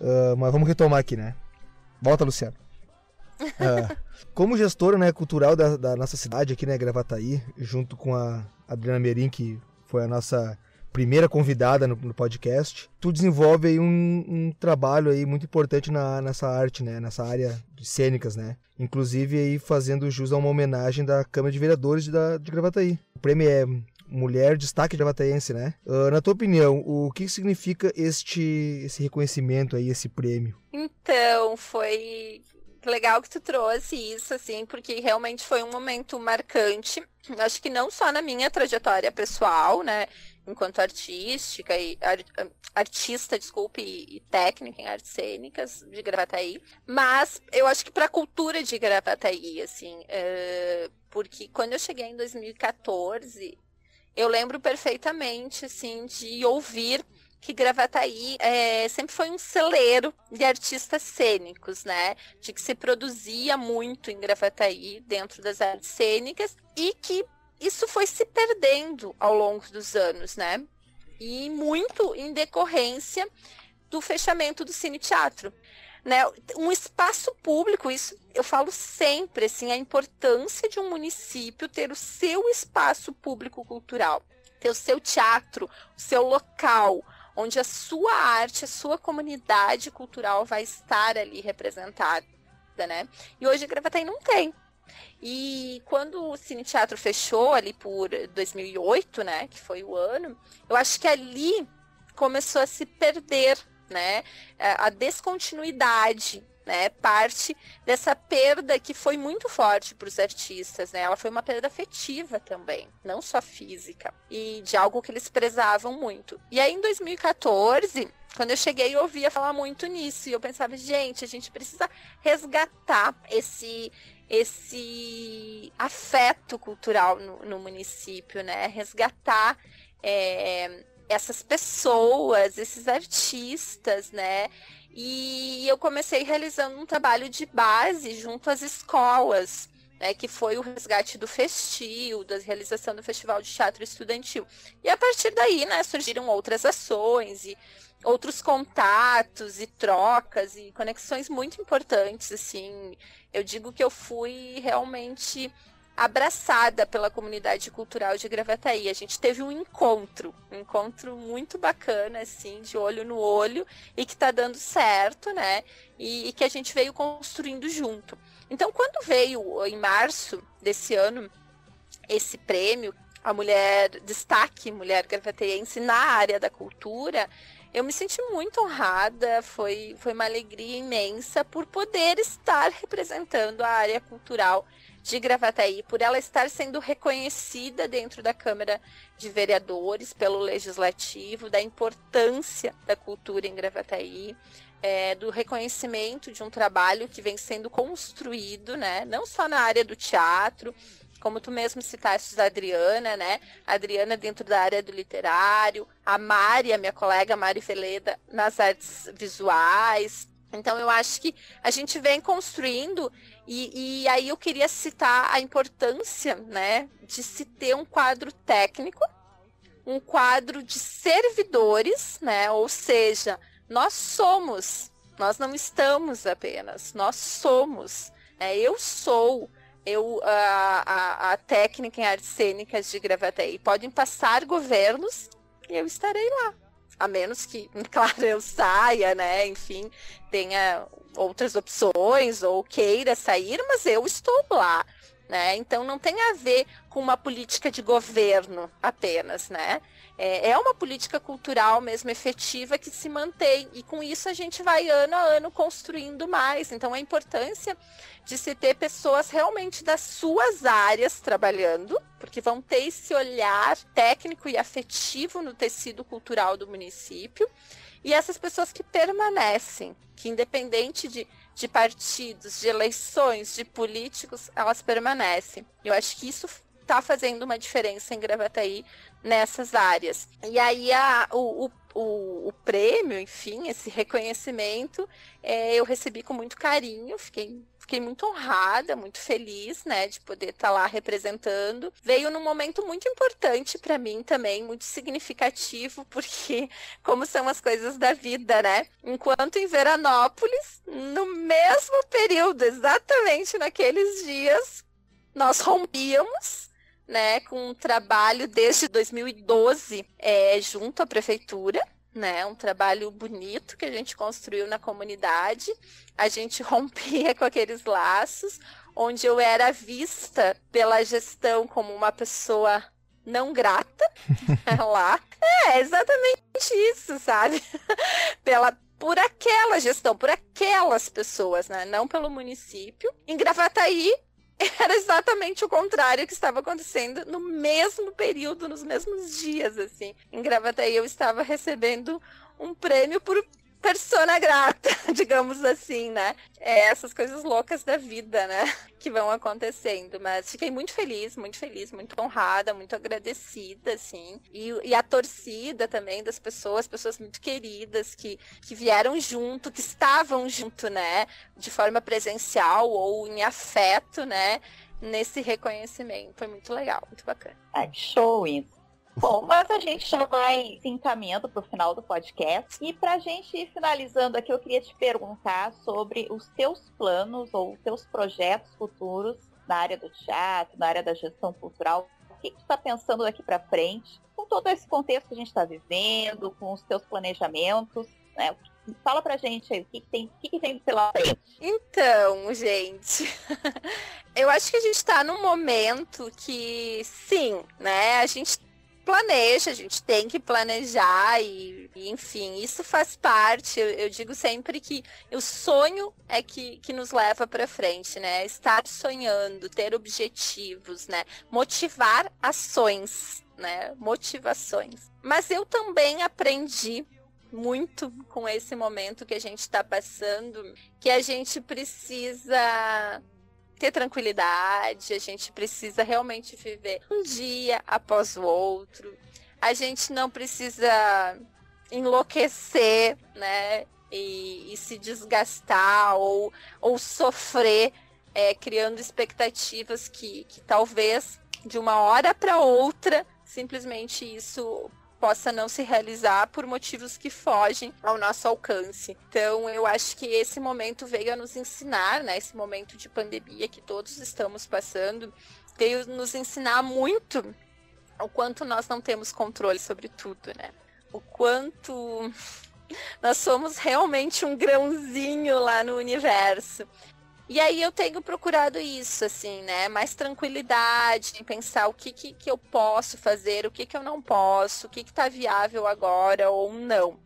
Uh, mas vamos retomar aqui, né? Volta, Luciano. Uh, como gestora né, cultural da, da, nossa cidade aqui, né, Gravataí, junto com a Adriana Merim, que foi a nossa primeira convidada no, no podcast. Tu desenvolve aí um, um, trabalho aí muito importante na, nessa arte, né? Nessa área de cênicas, né? Inclusive aí fazendo jus a uma homenagem da Câmara de Vereadores de, da, de Gravataí. O prêmio é Mulher Destaque Gravataense, né? Uh, na tua opinião, o que significa este esse reconhecimento aí, esse prêmio? Então, foi legal que tu trouxe isso, assim, porque realmente foi um momento marcante. Acho que não só na minha trajetória pessoal, né, enquanto artística e artista, desculpe, e, técnica em artes cênicas de Gravataí, mas eu acho que para a cultura de Gravataí, assim, é, porque quando eu cheguei em 2014, eu lembro perfeitamente, assim, de ouvir que Gravataí é, sempre foi um celeiro de artistas cênicos, né? De que se produzia muito em Gravataí dentro das artes cênicas e que isso foi se perdendo ao longo dos anos, né? E muito em decorrência do fechamento do cine teatro. Né, um espaço público, isso eu falo sempre, assim, a importância de um município ter o seu espaço público cultural, ter o seu teatro, o seu local, onde a sua arte, a sua comunidade cultural vai estar ali representada, né? E hoje Gravataí não tem. E quando o Cine Teatro fechou ali por 2008, né, que foi o ano, eu acho que ali começou a se perder, né, a descontinuidade né? Parte dessa perda que foi muito forte para os artistas, né? Ela foi uma perda afetiva também, não só física, e de algo que eles prezavam muito. E aí em 2014, quando eu cheguei, eu ouvia falar muito nisso e eu pensava, gente, a gente precisa resgatar esse esse afeto cultural no, no município, né? Resgatar é, essas pessoas, esses artistas, né? E eu comecei realizando um trabalho de base junto às escolas, né, que foi o resgate do festil, da realização do Festival de Teatro Estudantil. E a partir daí, né, surgiram outras ações e outros contatos e trocas e conexões muito importantes, assim. Eu digo que eu fui realmente abraçada pela comunidade cultural de Gravataí. A gente teve um encontro, um encontro muito bacana, assim, de olho no olho, e que está dando certo, né? E, e, que a gente veio construindo junto. Então, quando veio em março desse ano esse prêmio, a mulher destaque, mulher gravateiense na área da cultura, eu me senti muito honrada, foi, foi uma alegria imensa por poder estar representando a área cultural de Gravataí, por ela estar sendo reconhecida dentro da Câmara de Vereadores, pelo Legislativo, da importância da cultura em Gravataí, é, do reconhecimento de um trabalho que vem sendo construído, né, não só na área do teatro, como tu mesmo citaste da Adriana, né? A Adriana dentro da área do literário, a Mari, a minha colega Mari Veleda, nas artes visuais, então, eu acho que a gente vem construindo, e, e, aí eu queria citar a importância né, de se ter um quadro técnico, um quadro de servidores, né, ou seja, nós somos, nós não estamos apenas, nós somos. Né, eu sou eu, a, a, a técnica em artes cênicas de Gravataí. Podem passar governos e eu estarei lá a menos que, claro, eu saia, né? Enfim, tenha outras opções ou queira sair, mas eu estou lá. Né? Então não tem a ver com uma política de governo apenas, né? É, é uma política cultural mesmo efetiva que se mantém e com isso a gente vai ano a ano construindo mais. Então a importância de se ter pessoas realmente das suas áreas trabalhando, porque vão ter esse olhar técnico e afetivo no tecido cultural do município e essas pessoas que permanecem, que independente de de partidos, de eleições, de políticos, elas permanecem. Eu acho que isso está fazendo uma diferença em Gravataí nessas áreas. E aí a, o, o, o, prêmio, enfim, esse reconhecimento, é, eu recebi com muito carinho, fiquei fiquei muito honrada, muito feliz, né, de poder estar tá lá representando. Veio num momento muito importante para mim também, muito significativo, porque como são as coisas da vida, né? Enquanto em Veranópolis, no mesmo período, exatamente naqueles dias, nós rompíamos né, com um trabalho desde 2012 é, junto à prefeitura, né? Um trabalho bonito que a gente construiu na comunidade. A gente rompia com aqueles laços, onde eu era vista pela gestão como uma pessoa não grata lá. É exatamente isso, sabe? pela por aquela gestão, por aquelas pessoas, né? Não pelo município. Em Gravataí, era exatamente o contrário que estava acontecendo no mesmo período, nos mesmos dias, assim. Em Gravataí eu estava recebendo um prêmio por persona grata, digamos assim, né? É essas coisas loucas da vida, né? Que vão acontecendo. Mas fiquei muito feliz, muito feliz, muito honrada, muito agradecida, assim. E, e a torcida também das pessoas, pessoas muito queridas que, que vieram junto, que estavam junto, né? De forma presencial ou em afeto, né? Nesse reconhecimento. Foi muito legal, muito bacana. Ai, show isso. Bom, mas a gente já vai se encaminhando para o final do podcast. E para a gente ir finalizando aqui, eu queria te perguntar sobre os teus planos ou os teus projetos futuros na área do teatro, na área da gestão cultural. O que, que tu está pensando daqui para frente, com todo esse contexto que a gente está vivendo, com os teus planejamentos, né? Fala pra gente aí, o que, que tem, o que, que tem pela frente? Então, gente, eu acho que a gente está num momento que, sim, né? A gente planeja, a gente tem que planejar e, e enfim, isso faz parte. Eu, eu, digo sempre que o sonho é que, que nos leva para frente, né? Estar sonhando, ter objetivos, né? Motivar ações, né? Motivações. Mas eu também aprendi muito com esse momento que a gente está passando, que a gente precisa ter tranquilidade, a gente precisa realmente viver um dia após o outro. A gente não precisa enlouquecer, né? E, e se desgastar ou, ou sofrer é, criando expectativas que, que talvez de uma hora para outra simplesmente isso possa não se realizar por motivos que fogem ao nosso alcance. Então, eu acho que esse momento veio a nos ensinar, né? Esse momento de pandemia que todos estamos passando, veio nos ensinar muito o quanto nós não temos controle sobre tudo, né? O quanto nós somos realmente um grãozinho lá no universo. E aí eu tenho procurado isso, assim, né? Mais tranquilidade em pensar o que, que, que eu posso fazer, o que, que eu não posso, o que está viável agora ou não.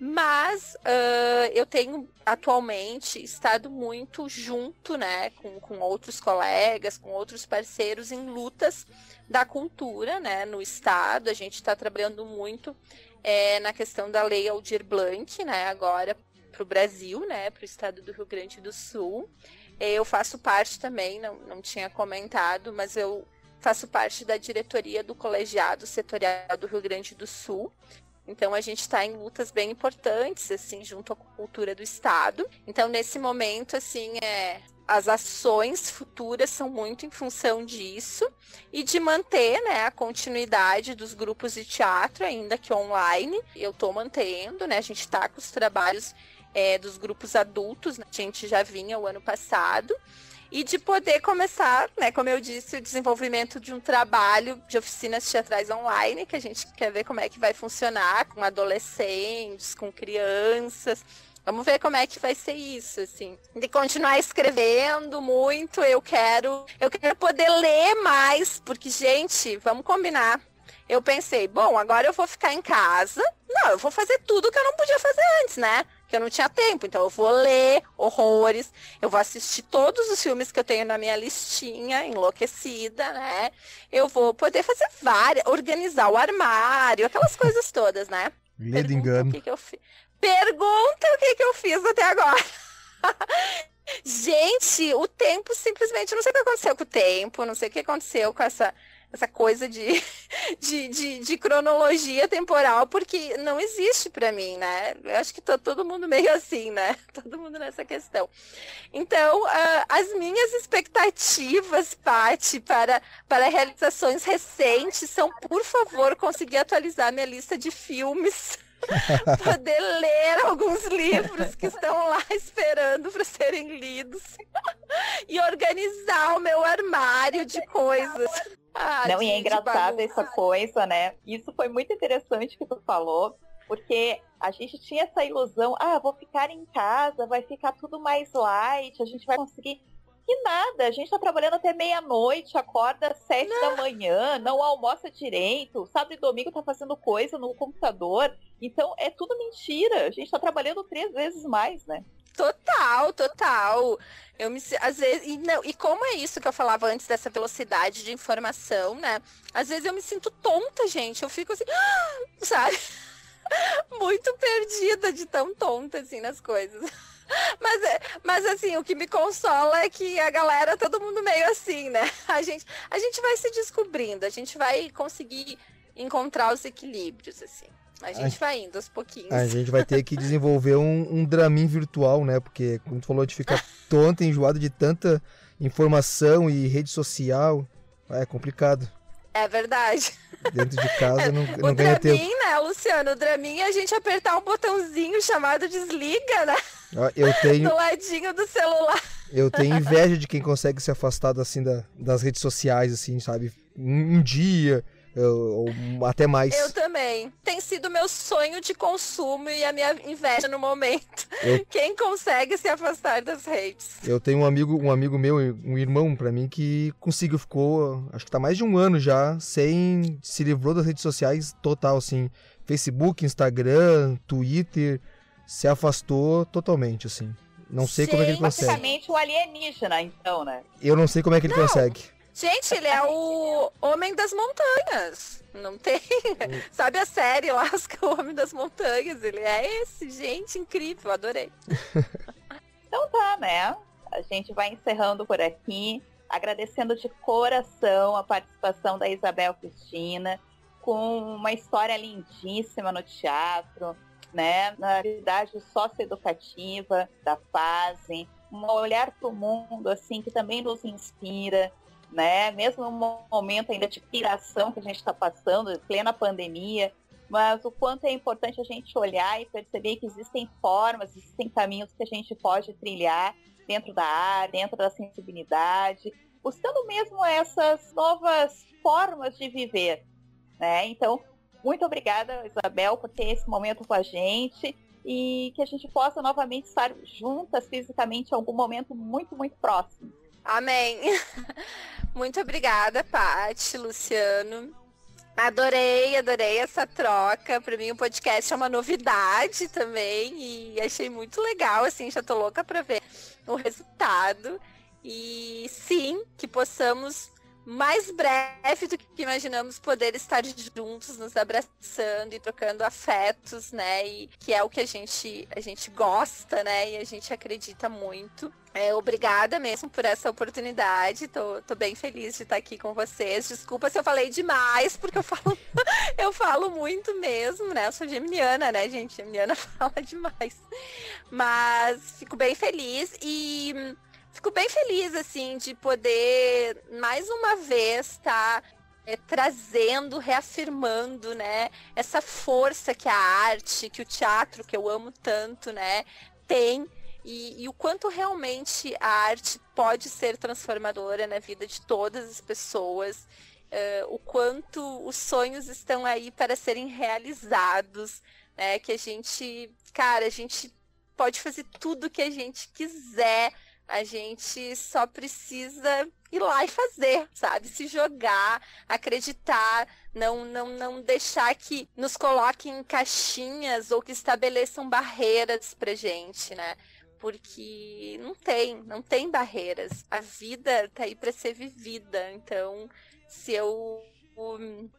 Mas uh, eu tenho atualmente estado muito junto, né, com, com outros colegas, com outros parceiros em lutas da cultura, né, no estado. A gente está trabalhando muito é, na questão da lei Aldir Blanc, né, agora para o Brasil, né, para o estado do Rio Grande do Sul. Eu faço parte também, não, não tinha comentado, mas eu faço parte da diretoria do colegiado setorial do Rio Grande do Sul. Então a gente está em lutas bem importantes, assim, junto à cultura do Estado. Então, nesse momento, assim, é, as ações futuras são muito em função disso e de manter né, a continuidade dos grupos de teatro, ainda que online. Eu estou mantendo, né? A gente está com os trabalhos é, dos grupos adultos, né? a gente já vinha o ano passado, e de poder começar, né, como eu disse, o desenvolvimento de um trabalho de oficinas teatrais online, que a gente quer ver como é que vai funcionar com adolescentes, com crianças. Vamos ver como é que vai ser isso, assim. De continuar escrevendo muito, eu quero, eu quero poder ler mais, porque gente, vamos combinar. Eu pensei, bom, agora eu vou ficar em casa. Não, eu vou fazer tudo que eu não podia fazer antes, né? Que eu não tinha tempo. Então eu vou ler horrores, eu vou assistir todos os filmes que eu tenho na minha listinha, enlouquecida, né? Eu vou poder fazer várias, organizar o armário, aquelas coisas todas, né? Medo engano. O que que eu fi... Pergunta o que, que eu fiz até agora. Gente, o tempo simplesmente, não sei o que aconteceu com o tempo, não sei o que aconteceu com essa essa coisa de, de, de, de, cronologia temporal, porque não existe para mim, né? Eu acho que tá todo mundo meio assim, né? Todo mundo nessa questão. Então, uh, as minhas expectativas, Paty, para, para realizações recentes são, por favor, conseguir atualizar minha lista de filmes. poder ler alguns livros que estão lá esperando para serem lidos e organizar o meu armário de coisas. Ah, Não, e é engraçado essa coisa, né? Isso foi muito interessante que tu falou, porque a gente tinha essa ilusão, ah, vou ficar em casa, vai ficar tudo mais light, a gente vai conseguir. E nada, a gente tá trabalhando até meia-noite, acorda às sete não. da manhã, não almoça direito, sábado e domingo tá fazendo coisa no computador. Então é tudo mentira. A gente tá trabalhando três vezes mais, né? Total, total. Eu me às vezes e não, e como é isso que eu falava antes dessa velocidade de informação, né? Às vezes eu me sinto tonta, gente. Eu fico assim, sabe? Muito perdida de tão tonta assim nas coisas. Mas, é, mas assim, o que me consola é que a galera, todo mundo meio assim, né? A gente, a gente vai se descobrindo, a gente vai conseguir encontrar os equilíbrios, assim. A gente a, vai indo aos pouquinhos. A gente vai ter que desenvolver um, um draminho virtual, né? Porque, como tu falou, de ficar tonta, enjoado de tanta informação e rede social, é complicado. É verdade. Dentro de casa não, não o ganha Dramin, tempo. né, Luciano? O Dramin é a gente apertar um botãozinho chamado desliga, né? Eu tenho... Do ladinho do celular. Eu tenho inveja de quem consegue se afastar assim da, das redes sociais, assim, sabe? Um, um dia Eu- ou até mais. Eu também. Tem sido meu sonho de consumo e a minha inveja no momento. Eu- Quem consegue se afastar das redes? Eu tenho um amigo, um amigo meu, um irmão pra mim, que conseguiu, ficou, acho que tá mais de um ano já, sem, se livrou das redes sociais total, assim, Facebook, Instagram, Twitter, se afastou totalmente, assim. Não sei como é que ele consegue. Praticamente um alienígena, então, né? Eu não sei como é que ele consegue. Gente, ele é o Homem das Montanhas. Não tem. Sabe a série lá, os- o Homem das Montanhas? Ele é esse, gente, incrível, adorei. Então tá, né? A gente vai encerrando por aqui, agradecendo de coração a participação da Isabel Cristina, com uma história lindíssima no teatro, né? Na atividade socioeducativa da FASE, um olhar para o mundo assim que também nos inspira, né? Mesmo no momento ainda de piração que a gente está passando, plena pandemia, mas o quanto é importante a gente olhar e perceber que existem formas, existem caminhos que a gente pode trilhar dentro da área, dentro da sensibilidade, buscando mesmo essas novas formas de viver, né? Então, muito obrigada, Isabel, por ter esse momento com a gente e que a gente possa novamente estar juntas fisicamente em algum momento muito, muito próximo. Amém. Muito obrigada, Paty, Luciano. Adorei, adorei essa troca. Para mim o podcast é uma novidade também e achei muito legal, assim, já tô louca para ver o resultado. E sim, que possamos mais breve do que imaginamos poder estar juntos, nos abraçando e trocando afetos, né? E que é o que a gente a gente gosta, né? E a gente acredita muito. É, obrigada mesmo por essa oportunidade. Tô, tô bem feliz de estar aqui com vocês. Desculpa se eu falei demais, porque eu falo, eu falo muito mesmo, né? Eu sou geminiana, né, gente? Geminiana fala demais. Mas fico bem feliz e fico bem feliz, assim, de poder mais uma vez estar é, trazendo, reafirmando, né, essa força que a arte, que o teatro, que eu amo tanto, né, tem e, e o quanto realmente a arte pode ser transformadora na vida de todas as pessoas, eh, o quanto os sonhos estão aí para serem realizados, né? Que a gente, cara, a gente pode fazer tudo que a gente quiser, a gente só precisa ir lá e fazer, sabe? Se jogar, acreditar, não, não, não deixar que nos coloquem em caixinhas ou que estabeleçam barreiras pra gente, né? Porque não tem, não tem barreiras. A vida tá aí para ser vivida. Então, se eu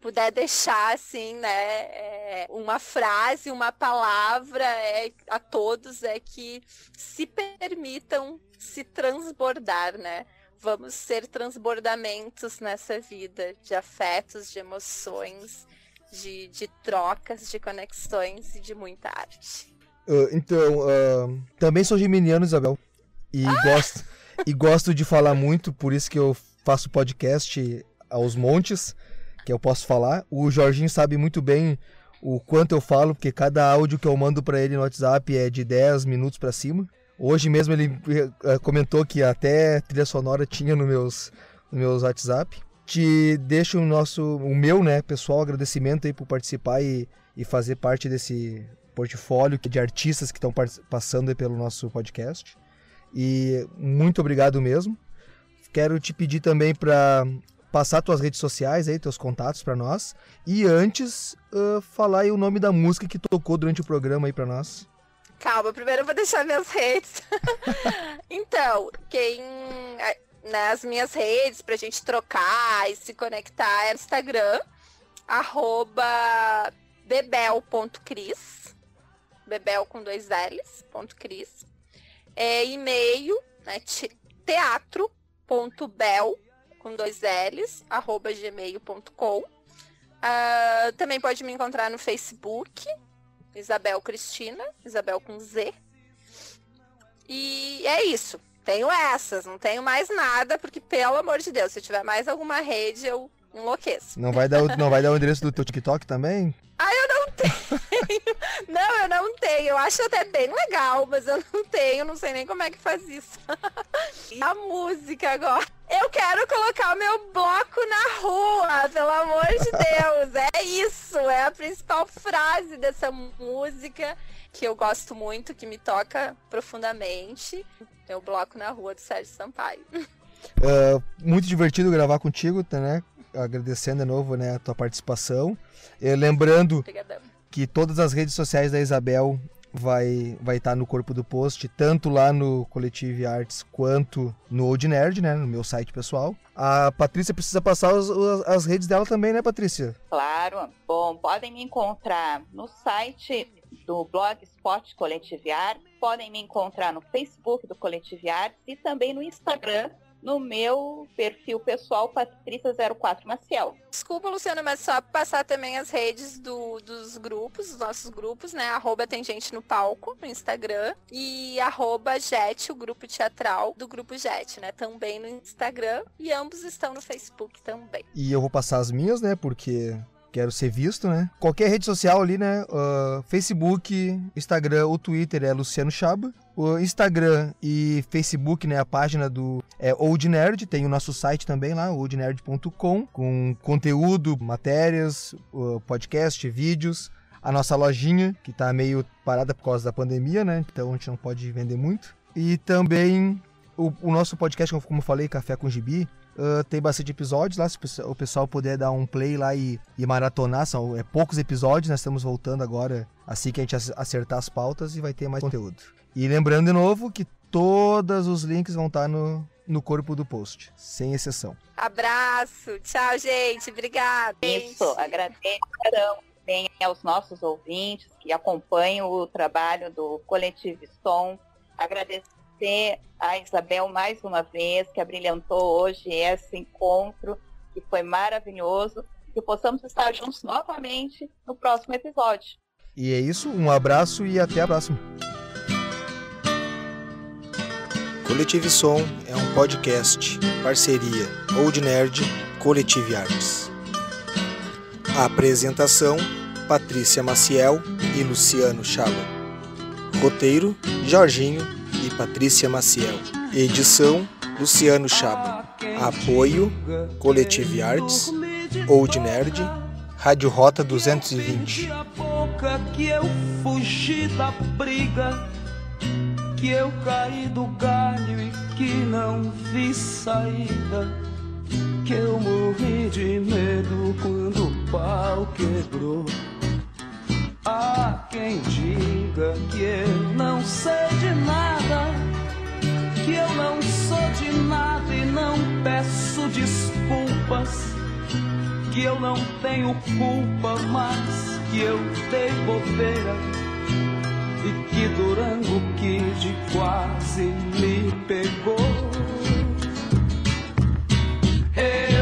puder deixar assim, né, é, uma frase, uma palavra é, a todos é que se permitam se transbordar, né? Vamos ser transbordamentos nessa vida de afetos, de emoções, de, de trocas, de conexões e de muita arte. Ah, então, ah, também sou geminiano, Isabel. E, gosto, e gosto de falar muito, por isso que eu faço podcast aos montes, que eu posso falar. O Jorginho sabe muito bem o quanto eu falo, porque cada áudio que eu mando pra ele no WhatsApp é de 10 minutos pra cima. Hoje mesmo ele eh, comentou que até trilha sonora tinha no meus, no meus WhatsApp. Te deixo o nosso, o meu, né, pessoal, agradecimento aí por participar e, e fazer parte desse portfólio de artistas que estão passando pelo nosso podcast. E muito obrigado mesmo. Quero te pedir também para passar tuas redes sociais aí, teus contatos para nós. E antes, ah, falar aí o nome da música que tocou durante o programa aí para nós. Calma, primeiro eu vou deixar minhas redes. então, quem. Nas minhas redes, pra gente trocar e se conectar, é Instagram, arroba bebel.cris, bebel com dois L's, ponto cris. É e-mail, né, te- teatro.bel com dois L's, arroba gmail.com. Ah, também pode me encontrar no Facebook, Isabel Cristina, Isabel com Z. E é isso. Tenho essas, não tenho mais nada, porque, pelo amor de Deus, se tiver mais alguma rede, eu enlouqueço. Não vai dar o, não vai dar o endereço do teu TikTok também? Ah, eu não tenho. Não, eu não tenho. Eu acho até bem legal, mas eu não tenho. Não sei nem como é que faz isso. E a música agora. Eu quero colocar o meu bloco na rua, pelo amor de Deus. É isso, é a principal frase dessa música que eu gosto muito, que me toca profundamente. Meu bloco na rua do Sérgio Sampaio. Uh, muito divertido gravar contigo, tá, né? Agradecendo de novo né, a tua participação. E lembrando Obrigadão. que todas as redes sociais da Isabel vai vai estar no corpo do post, tanto lá no Collective Arts quanto no Old Nerd, né, no meu site pessoal. A Patrícia precisa passar os- os- as redes dela também, né, Patrícia? Claro. Bom, podem me encontrar no site do Blogspot Coletive Arts, podem me encontrar no Facebook do Coletive Arts e também no Instagram, no meu perfil pessoal, Patrícia04 Maciel. Desculpa, Luciano, mas só passar também as redes do- dos grupos, dos nossos grupos, né? Arroba tem gente no palco no Instagram e arroba Jet, o grupo teatral do grupo Jet, né? Também no Instagram e ambos estão no Facebook também. E eu vou passar as minhas, né, porque quero ser visto, né? Qualquer rede social ali, né? ah, Facebook, Instagram ou Twitter é Luciano Chaba. O Instagram e Facebook, né? A página do é Old Nerd, tem o nosso site também lá, oldnerd.com, com conteúdo, matérias, ah, podcast, vídeos. A nossa lojinha, que tá meio parada por causa da pandemia, né? Então a gente não pode vender muito. E também o, o nosso podcast, como eu falei, Café com Gibi, Uh, tem bastante episódios lá, se o pessoal- puder dar um play lá e, e maratonar, são é, poucos episódios, nós estamos voltando agora, assim que a gente ac- acertar as pautas e vai ter mais conteúdo. E lembrando de novo que todos os links vão estar no, no corpo do post, sem exceção. Abraço, tchau, gente. Obrigada. Isso, agradeço também aos nossos ouvintes que acompanham o trabalho do Coletivo Som. Agradecer a Isabel mais uma vez, que abrilhantou hoje esse encontro, que foi maravilhoso. Que possamos estar juntos novamente no próximo episódio. E é isso, um abraço e até a próxima. Coletive Som é um podcast, parceria Old Nerd Coletive Arts. A apresentação: Patrícia Maciel e Luciano Chaba. Roteiro: Jorginho e Patrícia Maciel. Edição: Luciano Chaba. Apoio: Coletive Arts, Old Nerd, Rádio Rota 220. a boca que eu fugi da briga, que eu caí do galho e que não vi saída, que eu morri de medo quando o pau quebrou. Há quem diga que eu não sei de nada, que eu não sou de nada e não peço desculpas que eu não tenho culpa, mas que eu dei bobeira e que Durango Kid quase me pegou. Eu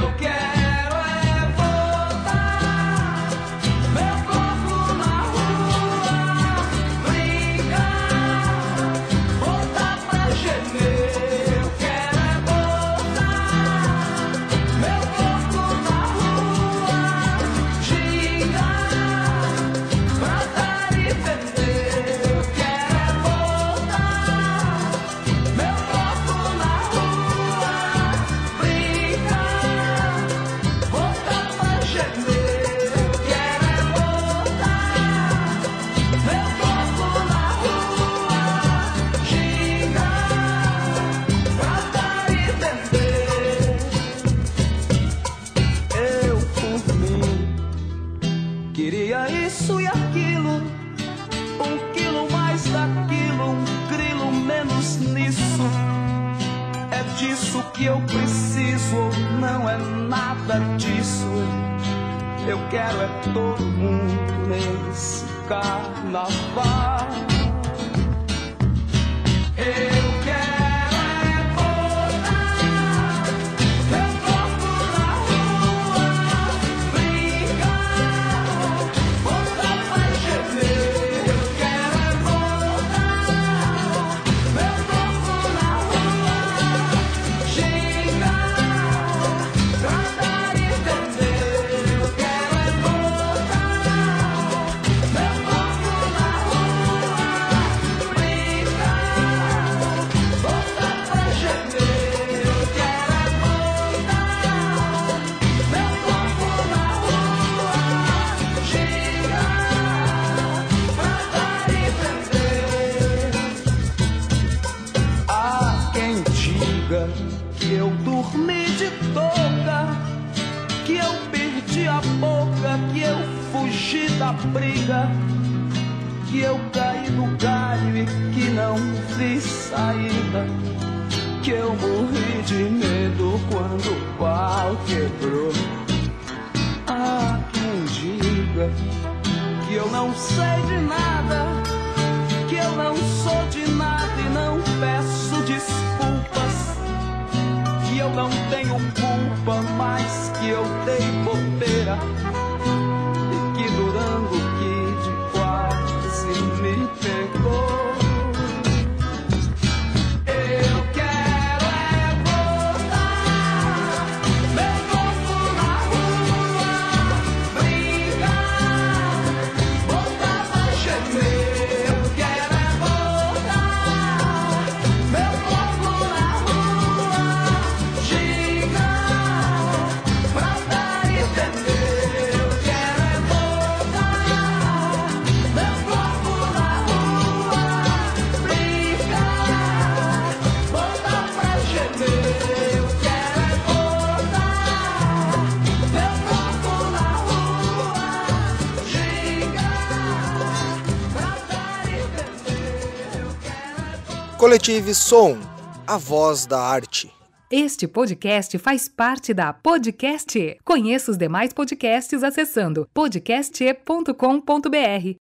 Coletive Som, a voz da arte. Este podcast faz parte da Podcast. E. Conheça os demais podcasts acessando podcast.com.br.